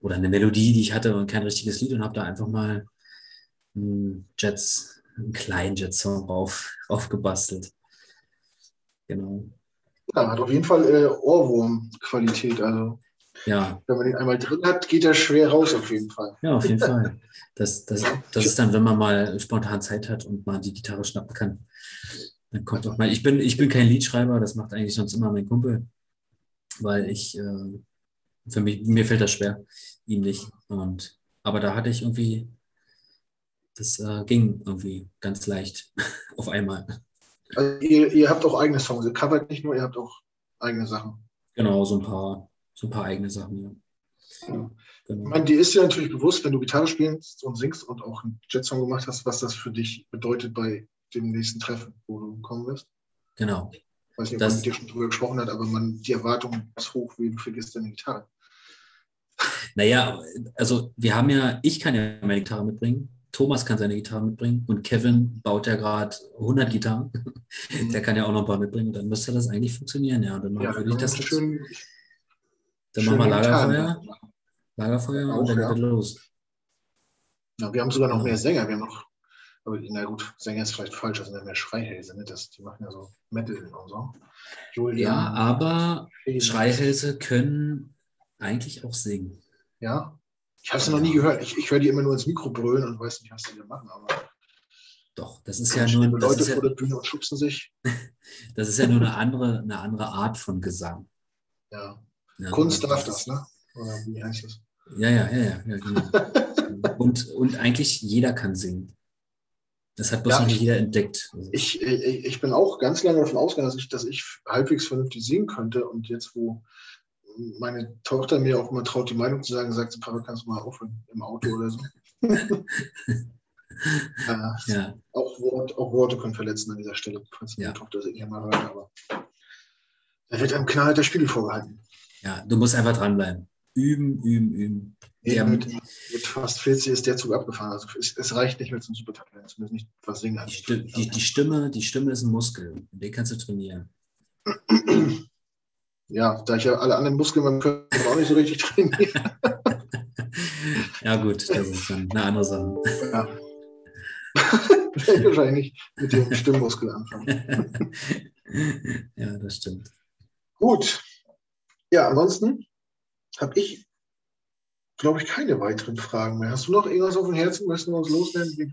oder eine Melodie, die ich hatte und kein richtiges Lied und habe da einfach mal Jets einen kleinen Jet-Song auf, aufgebastelt. Genau. Ja, hat auf jeden Fall äh, Ohrwurm-Qualität. Also, ja. wenn man den einmal drin hat, geht er schwer raus, auf jeden Fall. Ja, auf jeden Fall. Das, das, das ist dann, wenn man mal spontan Zeit hat und mal die Gitarre schnappen kann. Dann kommt auch mal. Ich bin, ich bin kein Liedschreiber, das macht eigentlich sonst immer mein Kumpel, weil ich, äh, für mich, mir fällt das schwer, ihm nicht. Und, aber da hatte ich irgendwie das äh, ging irgendwie ganz leicht auf einmal. Also ihr, ihr, habt auch eigene Songs, ihr covert nicht nur, ihr habt auch eigene Sachen. Genau, so ein paar, so ein paar eigene Sachen, ja. ja. Genau. Ich meine, dir ist ja natürlich bewusst, wenn du Gitarre spielst und singst und auch einen Jet-Song gemacht hast, was das für dich bedeutet bei dem nächsten Treffen, wo du kommen wirst. Genau. Ich weiß nicht, ob das, man mit dir schon drüber gesprochen hat, aber man, die Erwartung ist hoch, wie du vergisst deine Gitarre. Naja, also wir haben ja, ich kann ja meine Gitarre mitbringen Thomas kann seine Gitarre mitbringen und Kevin baut ja gerade 100 Gitarren. Mhm. Der kann ja auch noch ein paar mitbringen und dann müsste das eigentlich funktionieren. Ja, und dann machen ja, wir das schön, Dann machen wir Lagerfeuer. Lagerfeuer und dann ja. geht los. Ja, wir haben sogar noch mehr Sänger. Wir haben noch, aber na gut, Sänger ist vielleicht falsch, das sind ja mehr Schreihälse. Ne? Das, die machen ja so Metal und so. Julian, ja, aber Schreihälse können eigentlich auch singen. Ja, ich habe es noch nie gehört. Ich, ich höre die immer nur ins Mikro brüllen und weiß nicht, was die da machen. Aber Doch, das ist ja nur. Leute ja, vor der Bühne und schubsen sich. das ist ja nur eine andere, eine andere Art von Gesang. Ja. ja Kunst darf das, ne? Oder wie heißt das? Ja, ja, ja, ja. ja genau. und, und eigentlich jeder kann singen. Das hat bloß ja, noch nicht jeder entdeckt. Ich, ich, ich bin auch ganz lange davon ausgegangen, dass ich, dass ich halbwegs vernünftig singen könnte. Und jetzt, wo meine Tochter mir auch mal traut, die Meinung zu sagen, sagt sie, Papa, kannst du mal aufhören im Auto oder so. äh, ja. auch, Wort, auch, Worte können verletzen an dieser Stelle, falls meine ja. Tochter das hier mal hört, aber da wird einem knallhart der Spiegel vorgehalten. Ja, du musst einfach dranbleiben. Üben, üben, üben. Nee, mit, mit, fast 40 ist der Zug abgefahren. Also es, es reicht nicht mehr zum Supertalent, zumindest nicht was singen. Die, Stimme, die, die, Stimme, die Stimme ist ein Muskel. Den kannst du trainieren. ja, da ich ja alle anderen Muskeln beim Körper auch nicht so richtig trainiere. Ja, gut, das ist dann eine andere Sache. Ja. Wahrscheinlich mit dem Stimmmuskel anfangen. ja, das stimmt. Gut. Ja, ansonsten habe ich, glaube ich, keine weiteren Fragen mehr. Hast du noch irgendwas auf dem Herzen? Möchtest du uns loswerden?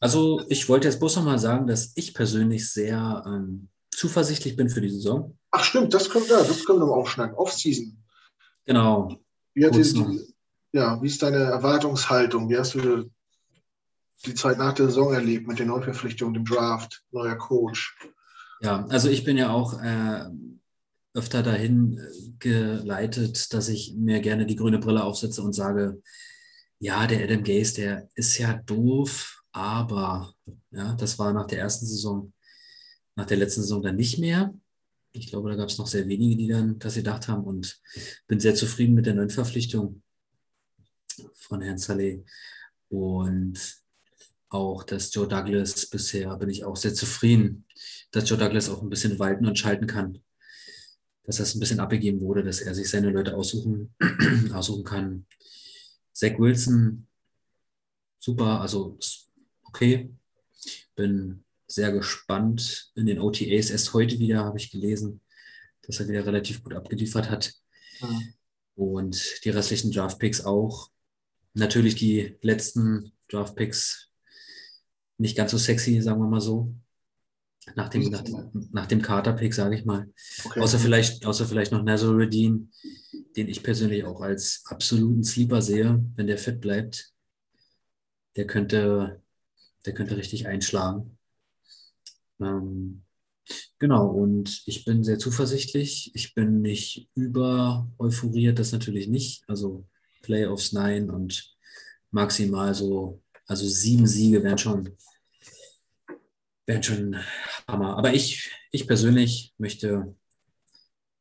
Also, ich wollte jetzt bloß noch mal sagen, dass ich persönlich sehr ähm, zuversichtlich bin für die Saison. Ach, stimmt, das kommt da, das können wir auch schneiden. Off-Season. Genau. Wie, die, ja, wie ist deine Erwartungshaltung? Wie hast du die Zeit nach der Saison erlebt mit den Neuverpflichtungen, dem Draft, neuer Coach? Ja, also ich bin ja auch äh, öfter dahin äh, geleitet, dass ich mir gerne die grüne Brille aufsetze und sage, ja, der Adam Gaze, der ist ja doof, aber ja, das war nach der ersten Saison, nach der letzten Saison dann nicht mehr. Ich glaube, da gab es noch sehr wenige, die dann das gedacht haben und bin sehr zufrieden mit der neuen Verpflichtung von Herrn Saleh. Und auch, dass Joe Douglas bisher bin ich auch sehr zufrieden, dass Joe Douglas auch ein bisschen walten und schalten kann. Dass das ein bisschen abgegeben wurde, dass er sich seine Leute aussuchen, aussuchen kann. Zach Wilson, super, also okay. Bin sehr gespannt in den OTAs. Erst heute wieder habe ich gelesen, dass er wieder relativ gut abgeliefert hat. Ja. Und die restlichen Draft-Picks auch. Natürlich die letzten Draft-Picks nicht ganz so sexy, sagen wir mal so. Nach dem, nach, nach dem Carter-Pick, sage ich mal. Okay. Außer, vielleicht, außer vielleicht noch Nazaruddin, den ich persönlich auch als absoluten Sleeper sehe, wenn der fit bleibt. Der könnte, der könnte richtig einschlagen. Ähm, genau, und ich bin sehr zuversichtlich. Ich bin nicht über euphoriert, das natürlich nicht. Also Playoffs nein und maximal so, also sieben Siege wären schon, wären schon Hammer. Aber ich, ich persönlich möchte,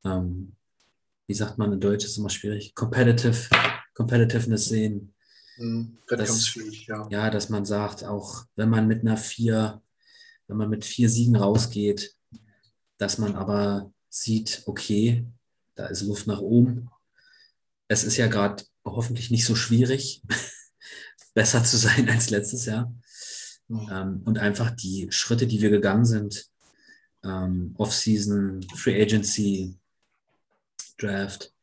ähm, wie sagt man in Deutsch, ist immer schwierig, competitive, competitiveness sehen. Mhm, dass, ja. ja, dass man sagt, auch wenn man mit einer vier, wenn man mit vier Siegen rausgeht, dass man aber sieht, okay, da ist Luft nach oben. Es ist ja gerade hoffentlich nicht so schwierig, besser zu sein als letztes Jahr. Ähm, und einfach die Schritte, die wir gegangen sind, ähm, Off-Season, Free Agency, Draft,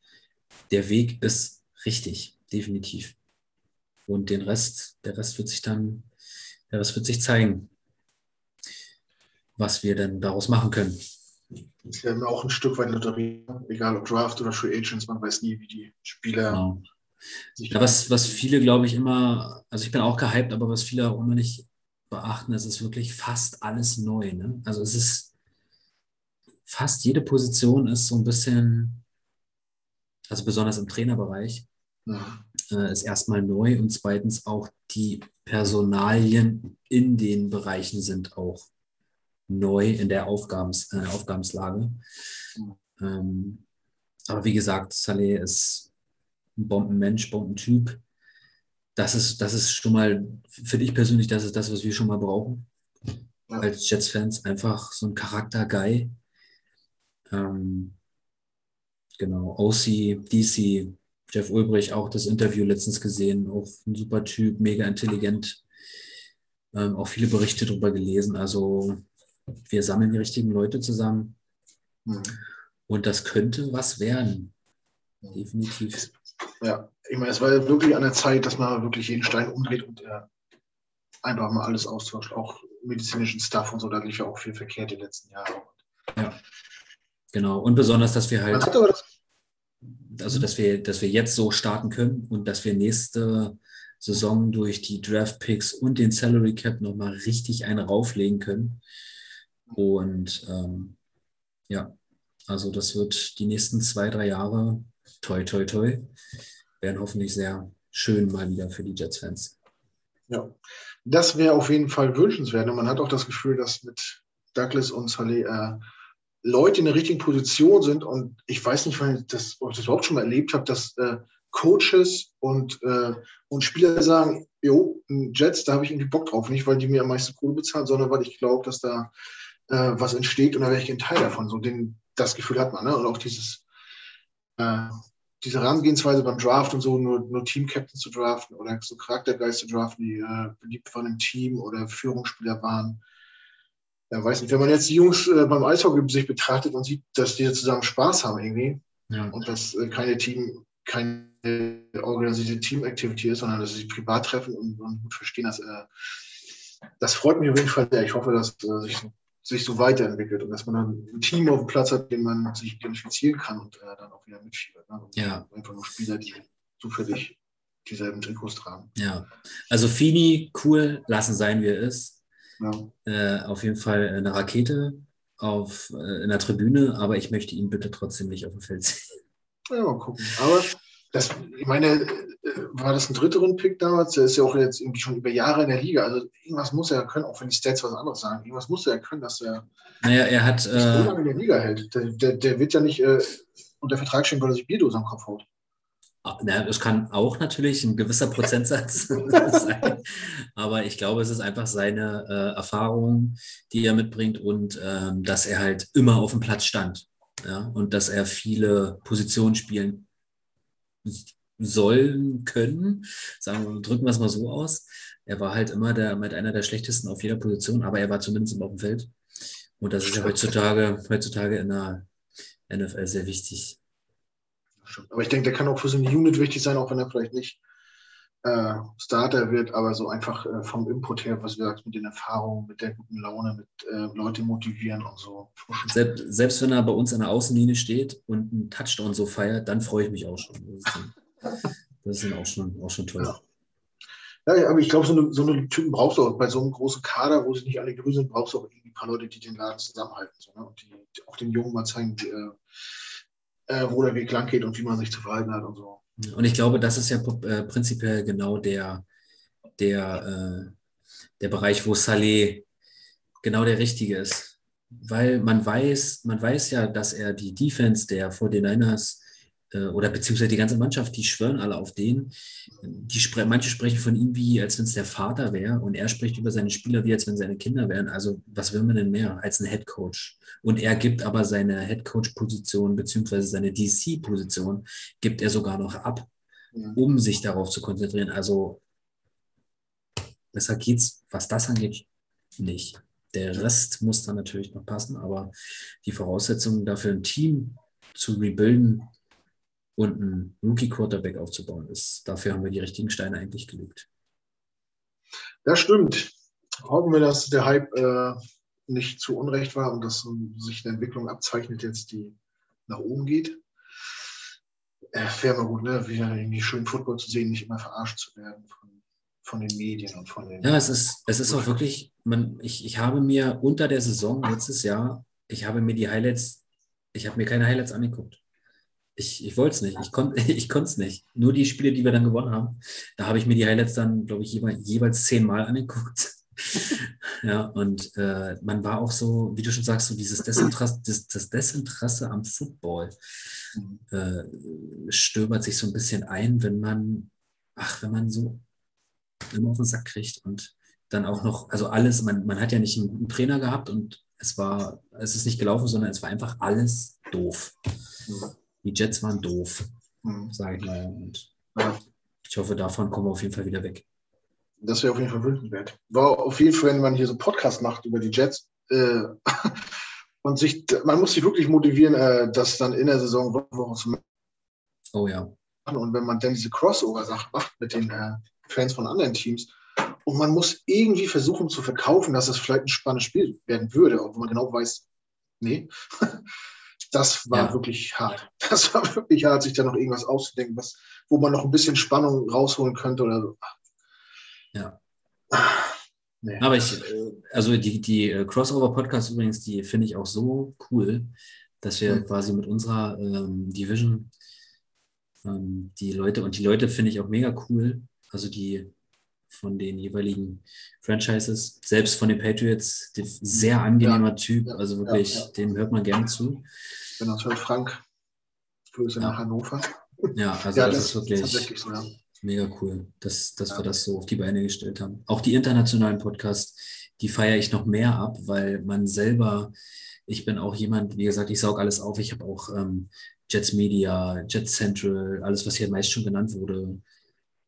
der Weg ist richtig, definitiv. Und den Rest, der Rest wird sich dann, der Rest wird sich zeigen, was wir denn daraus machen können. Das ist ja auch ein Stück weit Lotterie, egal ob Draft oder Free Agents, man weiß nie, wie die Spieler genau. Ja, was, was viele, glaube ich, immer, also ich bin auch gehypt, aber was viele auch immer nicht beachten, es ist wirklich fast alles neu. Ne? Also es ist fast jede Position ist so ein bisschen, also besonders im Trainerbereich, ja. äh, ist erstmal neu und zweitens auch die Personalien in den Bereichen sind auch neu in der Aufgabens, äh, Aufgabenslage. Ähm, aber wie gesagt, Saleh ist ein Bombenmensch, Bombentyp. Das ist, das ist schon mal, finde ich persönlich, das ist das, was wir schon mal brauchen. Ja. Als Jets-Fans einfach so ein Charakter-Guy. Ähm, genau, OC, DC, Jeff Ulbrich, auch das Interview letztens gesehen, auch ein super Typ, mega intelligent. Ähm, auch viele Berichte darüber gelesen. Also wir sammeln die richtigen Leute zusammen. Mhm. Und das könnte was werden. Definitiv. Ja, ich meine, es war ja wirklich an der Zeit, dass man wirklich jeden Stein umdreht und äh, einfach mal alles austauscht, auch medizinischen Stuff und so. Da lief ja auch viel verkehrt die letzten Jahre. Ja, genau. Und besonders, dass wir halt, also dass wir, dass wir jetzt so starten können und dass wir nächste Saison durch die Draft Picks und den Salary Cap nochmal richtig einen rauflegen können. Und ähm, ja, also das wird die nächsten zwei, drei Jahre toi, toi, toi, wären hoffentlich sehr schön mal wieder für die Jets-Fans. Ja, das wäre auf jeden Fall wünschenswert. Und man hat auch das Gefühl, dass mit Douglas und Saleh äh, Leute in der richtigen Position sind. Und ich weiß nicht, ob ich das überhaupt schon mal erlebt habe, dass äh, Coaches und, äh, und Spieler sagen, jo, Jets, da habe ich irgendwie Bock drauf. Nicht, weil die mir am meisten Kohle bezahlen, sondern weil ich glaube, dass da äh, was entsteht und da wäre ich ein Teil davon. So den, das Gefühl hat man. Ne? Und auch dieses diese Herangehensweise beim Draft und so, nur, nur Team-Captain zu draften oder so Charaktergeist zu draften, die äh, beliebt waren im Team oder Führungsspieler waren. Ja, weiß nicht, wenn man jetzt die Jungs äh, beim Eishockey sich betrachtet und sieht, dass die zusammen Spaß haben irgendwie ja. und dass äh, keine Team, keine organisierte Team-Activity ist, sondern dass sie sich privat treffen und, und gut verstehen, dass, äh, das freut mich auf jeden Fall sehr. Ich hoffe, dass äh, sich sich so weiterentwickelt und dass man dann ein Team auf dem Platz hat, dem man sich identifizieren kann und äh, dann auch wieder mitfiebert. Ne? ja. Einfach nur Spieler, die zufällig dieselben Trikots tragen. Ja, also Fini, cool, lassen sein, wie er ist. Ja. Äh, auf jeden Fall eine Rakete auf, äh, in der Tribüne, aber ich möchte ihn bitte trotzdem nicht auf dem Feld sehen. Ja, mal gucken. Aber das, ich meine, äh, war das ein dritter Rundpick damals? Der ist ja auch jetzt irgendwie schon über Jahre in der Liga. Also irgendwas muss er können, auch wenn die Stats was anderes sagen. Irgendwas muss er können, dass er naja, er hat, so äh, lange in der Liga hält. Der, der, der wird ja nicht äh, unter Vertrag stehen, weil er sich Bierdosen am Kopf haut. Ah, na, das kann auch natürlich ein gewisser Prozentsatz sein, aber ich glaube, es ist einfach seine äh, Erfahrung, die er mitbringt und ähm, dass er halt immer auf dem Platz stand ja? und dass er viele Positionen spielen sollen können. Sagen, drücken wir es mal so aus. Er war halt immer der, mit einer der schlechtesten auf jeder Position, aber er war zumindest immer auf Feld. Und das ist ja heutzutage, heutzutage in der NFL sehr wichtig. Aber ich denke, der kann auch für so eine Unit wichtig sein, auch wenn er vielleicht nicht äh, Starter wird, aber so einfach äh, vom Input her, was du sagst, mit den Erfahrungen, mit der guten Laune, mit äh, Leute motivieren und so. Selbst, selbst wenn er bei uns an der Außenlinie steht und einen Touchdown so feiert, dann freue ich mich auch schon. Das ist dann auch schon, auch schon toll. Ja. ja aber ich glaube, so eine, so eine Typen brauchst du auch. Bei so einem großen Kader, wo sie nicht alle grün sind, brauchst du auch irgendwie ein paar Leute, die den Laden zusammenhalten. So, ne? Und die, die, auch den Jungen mal zeigen, die, äh, äh, wo der Weg lang geht und wie man sich zu verhalten hat und so. Und ich glaube, das ist ja äh, prinzipiell genau der, der, äh, der Bereich, wo Saleh genau der richtige ist. Weil man weiß, man weiß ja, dass er die Defense der 49ers äh, oder beziehungsweise die ganze Mannschaft, die schwören alle auf den. Die spre manche sprechen von ihm wie, als wenn es der Vater wäre und er spricht über seine Spieler wie, als wenn seine Kinder wären. Also was will man denn mehr als ein Head Coach? Und er gibt aber seine Head Coach Position beziehungsweise seine DC Position gibt er sogar noch ab, um sich darauf zu konzentrieren. Also besser geht's, was das angeht, nicht. Der Rest muss dann natürlich noch passen, aber die Voraussetzungen dafür, ein Team zu rebuilden, und einen Rookie-Quarterback aufzubauen ist. Dafür haben wir die richtigen Steine eigentlich gelegt. Das stimmt. Hoffen wir, dass der Hype äh, nicht zu Unrecht war und dass sich eine Entwicklung abzeichnet, jetzt die nach oben geht. Äh, Wäre mal gut, ne? Wieder irgendwie schön Football zu sehen, nicht immer verarscht zu werden von, von den Medien und von den. Ja, es ist, es ist auch wirklich, man, ich, ich habe mir unter der Saison letztes Jahr, ich habe mir die Highlights, ich habe mir keine Highlights angeguckt ich, ich wollte es nicht. Ich konnte ich es nicht. Nur die Spiele, die wir dann gewonnen haben, da habe ich mir die Highlights dann, glaube ich, jeweils, jeweils zehnmal angeguckt. ja, und äh, man war auch so, wie du schon sagst, so dieses Desinteresse, das, das Desinteresse am Football äh, stöbert sich so ein bisschen ein, wenn man, ach, wenn man so immer auf den Sack kriegt und dann auch noch, also alles, man, man hat ja nicht einen guten Trainer gehabt und es war, es ist nicht gelaufen, sondern es war einfach alles doof. Mhm die Jets waren doof, mhm. sage ich mal. Und ja. ich hoffe, davon kommen wir auf jeden Fall wieder weg. Das wäre auf jeden Fall wünschenswert. War auf jeden Fall, wenn man hier so einen Podcast macht über die Jets äh, und sich, man muss sich wirklich motivieren, äh, das dann in der Saison Woche zu machen. Oh ja. Und wenn man dann diese Crossover-Sachen macht mit den äh, Fans von anderen Teams und man muss irgendwie versuchen zu verkaufen, dass es vielleicht ein spannendes Spiel werden würde, obwohl man genau weiß, nee. das war ja. wirklich hart. Das war wirklich hart, sich da noch irgendwas auszudenken, was, wo man noch ein bisschen Spannung rausholen könnte oder so. Ja. Nee. Aber ich, äh, also die, die äh, Crossover-Podcasts übrigens, die finde ich auch so cool, dass wir mhm. quasi mit unserer ähm, Division ähm, die Leute, und die Leute finde ich auch mega cool, also die von den jeweiligen Franchises, selbst von den Patriots, sehr angenehmer ja, Typ, also wirklich, ja, dem hört man gerne zu. Genau, das hört Frank, Grüße nach Hannover. Ja, also das, das, ist wirklich so, mega cool, dass, dass wir das so auf die Beine gestellt haben. Auch die internationalen Podcasts, die feiere ich noch mehr ab, weil man selber, ich bin auch jemand, wie gesagt, ich saug alles auf. Ich habe auch ähm, Jets Media, Jets Central, alles, was hier meist schon genannt wurde.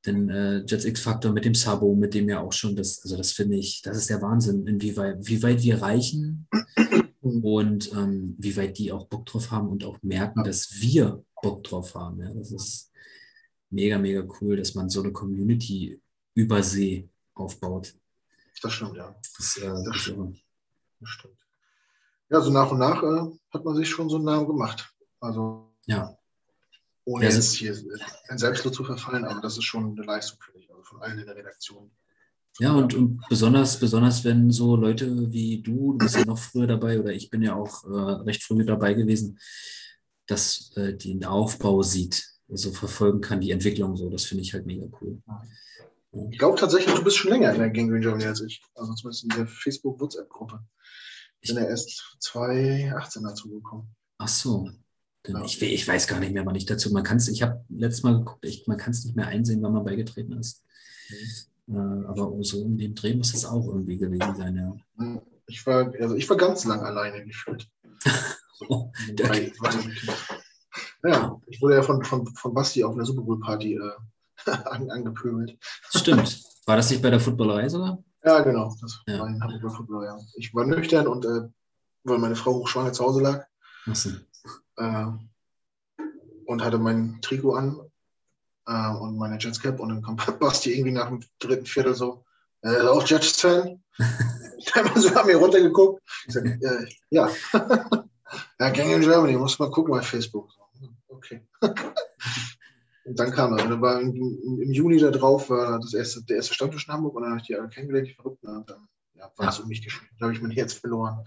Denn äh, Jets X Factor mit dem Sabo, mit dem ja auch schon das, also das finde ich, das ist der Wahnsinn, inwieweit wie weit wir reichen und ähm, wie weit die auch Bock drauf haben und auch merken, dass wir Bock drauf haben. Ja, das ist mega, mega cool, dass man so eine Community über See aufbaut. Das stimmt, ja. Das, äh, das, stimmt. das stimmt. Ja, so nach und nach äh, hat man sich schon so einen Namen gemacht. Also ja. Ohne ja, jetzt hier in Selbstlob zu verfallen, aber das ist schon eine Leistung für dich, also von allen in der Redaktion. Ja, und, und, besonders, besonders wenn so Leute wie du, du bist ja noch früher dabei oder ich bin ja auch äh, recht früh dabei gewesen, dass äh, den Aufbau sieht, so verfolgen kann, die Entwicklung so, das finde ich halt mega cool. Ich glaube tatsächlich, du bist schon länger in der Gangrene Germany als ich. Also zumindest in der Facebook-WhatsApp-Gruppe. Ich bin ja erst 2018 dazu gekommen. Ach so. Ich, ich, weiß gar nicht mehr, wann ich dazu. Man kann es, ich habe letztes Mal geguckt, ich, man kann es nicht mehr einsehen, wann man beigetreten ist. Mhm. Äh, aber so um den Dreh muss es auch irgendwie gewesen sein, ja. Ich war, also ich war ganz lang alleine gefühlt. oh, okay. Ja, ich wurde ja von, von, von Basti auf einer Super Bowl Party äh, angepöbelt. Stimmt. War das nicht bei der Footballerei sogar? Ja, genau. Das ja. war ein Hamburger Footballer, ja. Ich war nüchtern und äh, weil meine Frau hochschwanger zu Hause lag. So. Äh, und hatte mein Trikot an äh, und meine Jetscap und dann kommt Basti irgendwie nach dem dritten Viertel so, äh, auch Jets-Fan? Dann so an mir runtergeguckt. Ich sag, äh, ja. ja, Gang in Germany, muss mal gucken bei Facebook. Okay. Und dann kam er. Und dann war im, im, Juni da drauf war das erste, der erste Stammtisch in Hamburg und dann habe ich die alle kennengelernt, die Verrückten. Und dann ja, war ja. es um mich geschehen. Da habe ich mein Herz verloren.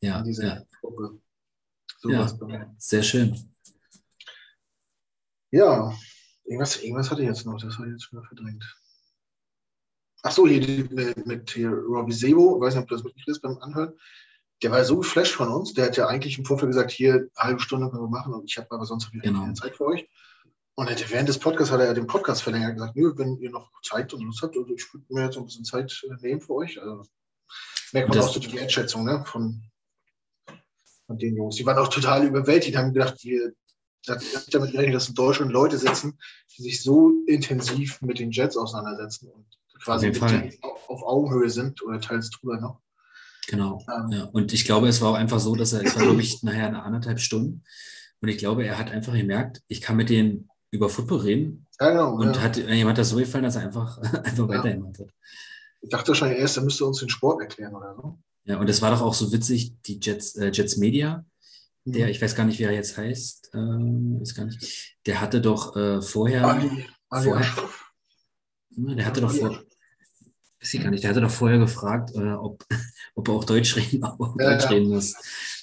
Ja. In dieser ja. Gruppe. So ja. Sehr schön. Ja, irgendwas, irgendwas hatte ich jetzt noch, das habe ich jetzt wieder verdrängt. Ach so, hier mit, mit hier Robbie Sebo, weiß nicht, ob du das mitgekriegt hast beim Anhören. Der war so geflasht von uns, der hat ja eigentlich im Vorfeld gesagt, hier eine halbe Stunde können wir machen und ich habe aber sonst wieder genau. keine Zeit für euch. Und während des Podcasts hat er ja den Podcast verlängert gesagt, nö, wenn ihr noch Zeit und Lust habt, also ich würde mir jetzt ein bisschen Zeit äh, nehmen für euch. Also merkt man auch so die Wertschätzung ne, von, von den Jungs. Die waren auch total überwältigt, haben gedacht, wir damit gerechnet, dass in Deutschland Leute sitzen, die sich so intensiv mit den Jets auseinandersetzen und quasi auf, Augenhöhe sind oder teils drüber noch. Genau. Ähm, ja. Und ich glaube, es war auch einfach so, dass er, es war, glaube ich, nachher eine anderthalb Stunden. Und ich glaube, er hat einfach gemerkt, ich kann mit denen über Football reden. Ja, genau, und ja. hat jemand das so gefallen, dass er einfach, einfach ja. weitergemacht hat. Ich dachte wahrscheinlich erst, er müsste uns den Sport erklären oder so. Ja, und es war doch auch so witzig, die Jets, äh, Jets Media, der, mhm. ich weiß gar nicht, wie er jetzt heißt, äh, weiß gar nicht, der hatte doch äh, vorher, Ali, Ali vorher der hatte doch vor, weiß ich gar nicht, der hatte doch vorher gefragt, äh, ob, ob er auch Deutsch reden, auch Deutsch ja. reden muss.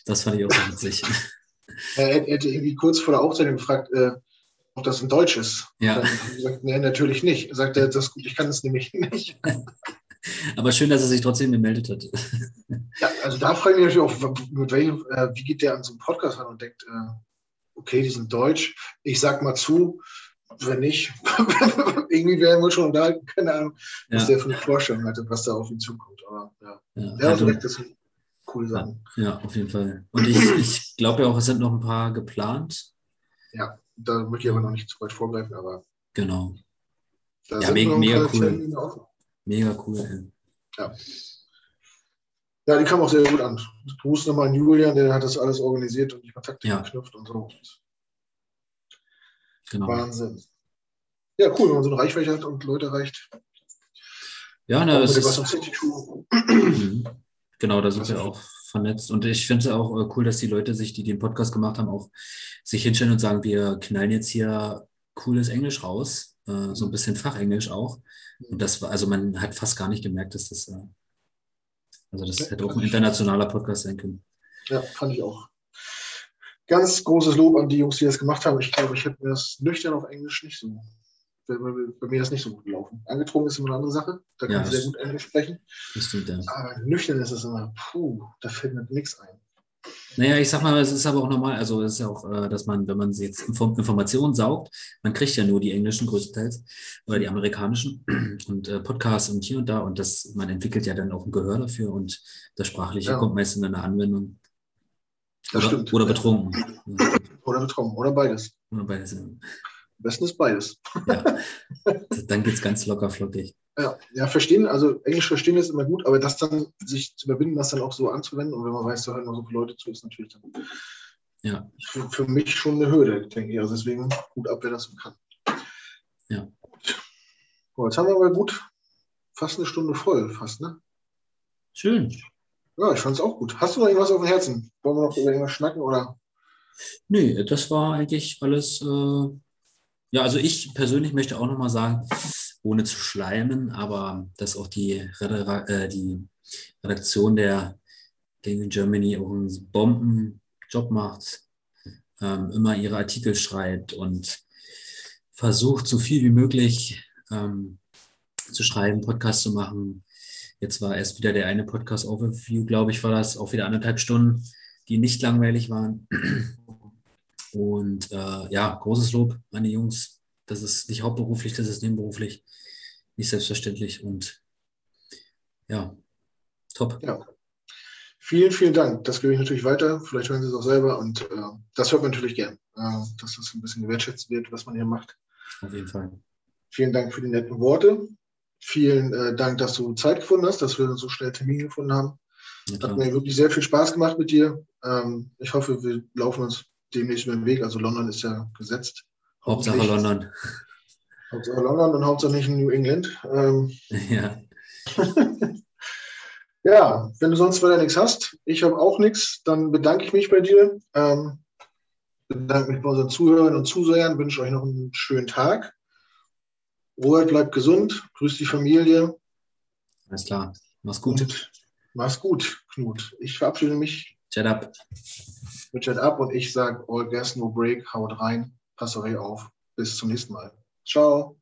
Das fand ich auch so witzig. Er hätte irgendwie kurz vor der Aufzeichnung gefragt, äh, ob das in Deutsch ist. Ja. Dann gesagt, nee, natürlich nicht. Er sagte, das ist gut, ich kann es nämlich nicht. Aber schön, dass er sich trotzdem gemeldet hat. Ja, also da frage ich mich natürlich auch, mit welchem, äh, wie geht der an so einen Podcast ran und denkt, äh, okay, die sind deutsch. Ich sag mal zu, wenn nicht, irgendwie werden wir schon unterhalten, keine Ahnung, was ja. der für eine Vorstellung hatte, was da auf ihn zukommt. Aber ja, ja, ja also, das sind coole Sachen. Ja, auf jeden Fall. Und ich, ich glaube ja auch, es sind noch ein paar geplant. Ja, da möchte ich aber noch nicht zu weit vorgreifen, aber. Genau. Ja, mega, mega cool. Mega cool. Ja. Ja, die kam auch sehr gut an. Gruß nochmal an Julian, der hat das alles organisiert und die Kontakte ja. geknüpft und so. Genau. Wahnsinn. Ja, cool, wenn man so eine Reichweite hat und Leute erreicht. Ja, ne, es ist, mhm. genau, da sind wir auch vernetzt. Und ich finde es auch äh, cool, dass die Leute sich, die den Podcast gemacht haben, auch sich hinstellen und sagen, wir knallen jetzt hier cooles Englisch raus, äh, so ein bisschen Fachenglisch auch. Und das war, also man hat fast gar nicht gemerkt, dass das, äh, also das ja, hätte auch ein internationaler Podcast sein können. Ja, fand ich auch. Ganz großes Lob an die Jungs, die das gemacht haben. Ich glaube, ich hätte mir das nüchtern auf Englisch nicht so bei, bei mir das nicht so gut gelaufen. Angetrunken ist immer eine andere Sache. Da kann ja, ich sehr gut Englisch sprechen. Das stimmt, ja. Aber nüchtern ist es immer, puh, da fällt mir nichts ein. Naja, ich sag mal, es ist aber auch normal, also es ist ja auch, äh, dass man, wenn man jetzt Informationen saugt, man kriegt ja nur die englischen größtenteils oder die amerikanischen und äh, Podcasts und hier und da und das, man entwickelt ja dann auch ein Gehör dafür und das Sprachliche ja. kommt meist in eine Anwendung. Das oder, stimmt. Oder betrunken. Oder betrunken. Oder beides. Oder beides. Am besten ist beides. Ja. dann geht es ganz locker flockig. Ja, ja, verstehen, also Englisch verstehen ist immer gut, aber das dann sich zu überwinden, das dann auch so anzuwenden und wenn man weiß, da hören noch so viele Leute zu, ist natürlich dann ja. für, für mich schon eine Hürde, denke ich. Also deswegen gut ab, wer das so kann. Ja. So, jetzt haben wir aber gut fast eine Stunde voll, fast, ne? Schön. Ja, ich fand es auch gut. Hast du noch irgendwas auf dem Herzen? Wollen wir noch über irgendwas schnacken oder? Nee, das war eigentlich alles. Äh, ja, also ich persönlich möchte auch nochmal sagen, ohne zu schleimen, aber dass auch die, äh, die Redaktion der Gaming Germany auch einen Bombenjob macht, ähm, immer ihre Artikel schreibt und versucht, so viel wie möglich ähm, zu schreiben, Podcast zu machen. Jetzt war erst wieder der eine Podcast-Overview, glaube ich, war das, auch wieder anderthalb Stunden, die nicht langweilig waren. Und äh, ja, großes Lob an die Jungs. Das ist nicht hauptberuflich, das ist nebenberuflich. Nicht selbstverständlich. Und ja, top. Ja. Vielen, vielen Dank. Das gebe ich natürlich weiter. Vielleicht hören Sie es auch selber. Und äh, das hört man natürlich gern, äh, dass das ein bisschen gewertschätzt wird, was man hier macht. Auf jeden Fall. Vielen Dank für die netten Worte. Vielen äh, Dank, dass du Zeit gefunden hast, dass wir so schnell Termin gefunden haben. Ja, Hat mir wirklich sehr viel Spaß gemacht mit dir. Ähm, ich hoffe, wir laufen uns demnächst über den Weg. Also London ist ja gesetzt. Hauptsache London. Hauptsache London und Hauptsache nicht in New England. Ähm, ja. ja, wenn du sonst weiter nichts hast, ich habe auch nichts, dann bedanke ich mich bei dir. Ähm, bedanke mich bei unseren Zuhörern und Zusehern, wünsche euch noch einen schönen Tag. Robert, bleibt gesund, grüß die Familie. Alles klar, mach's gut. Und mach's gut, Knut. Ich verabschiede mich. Chat up. Mit Chat up und ich sage All Gas, No Break, haut rein, pass auf. Bis zum nächsten Mal. Ciao.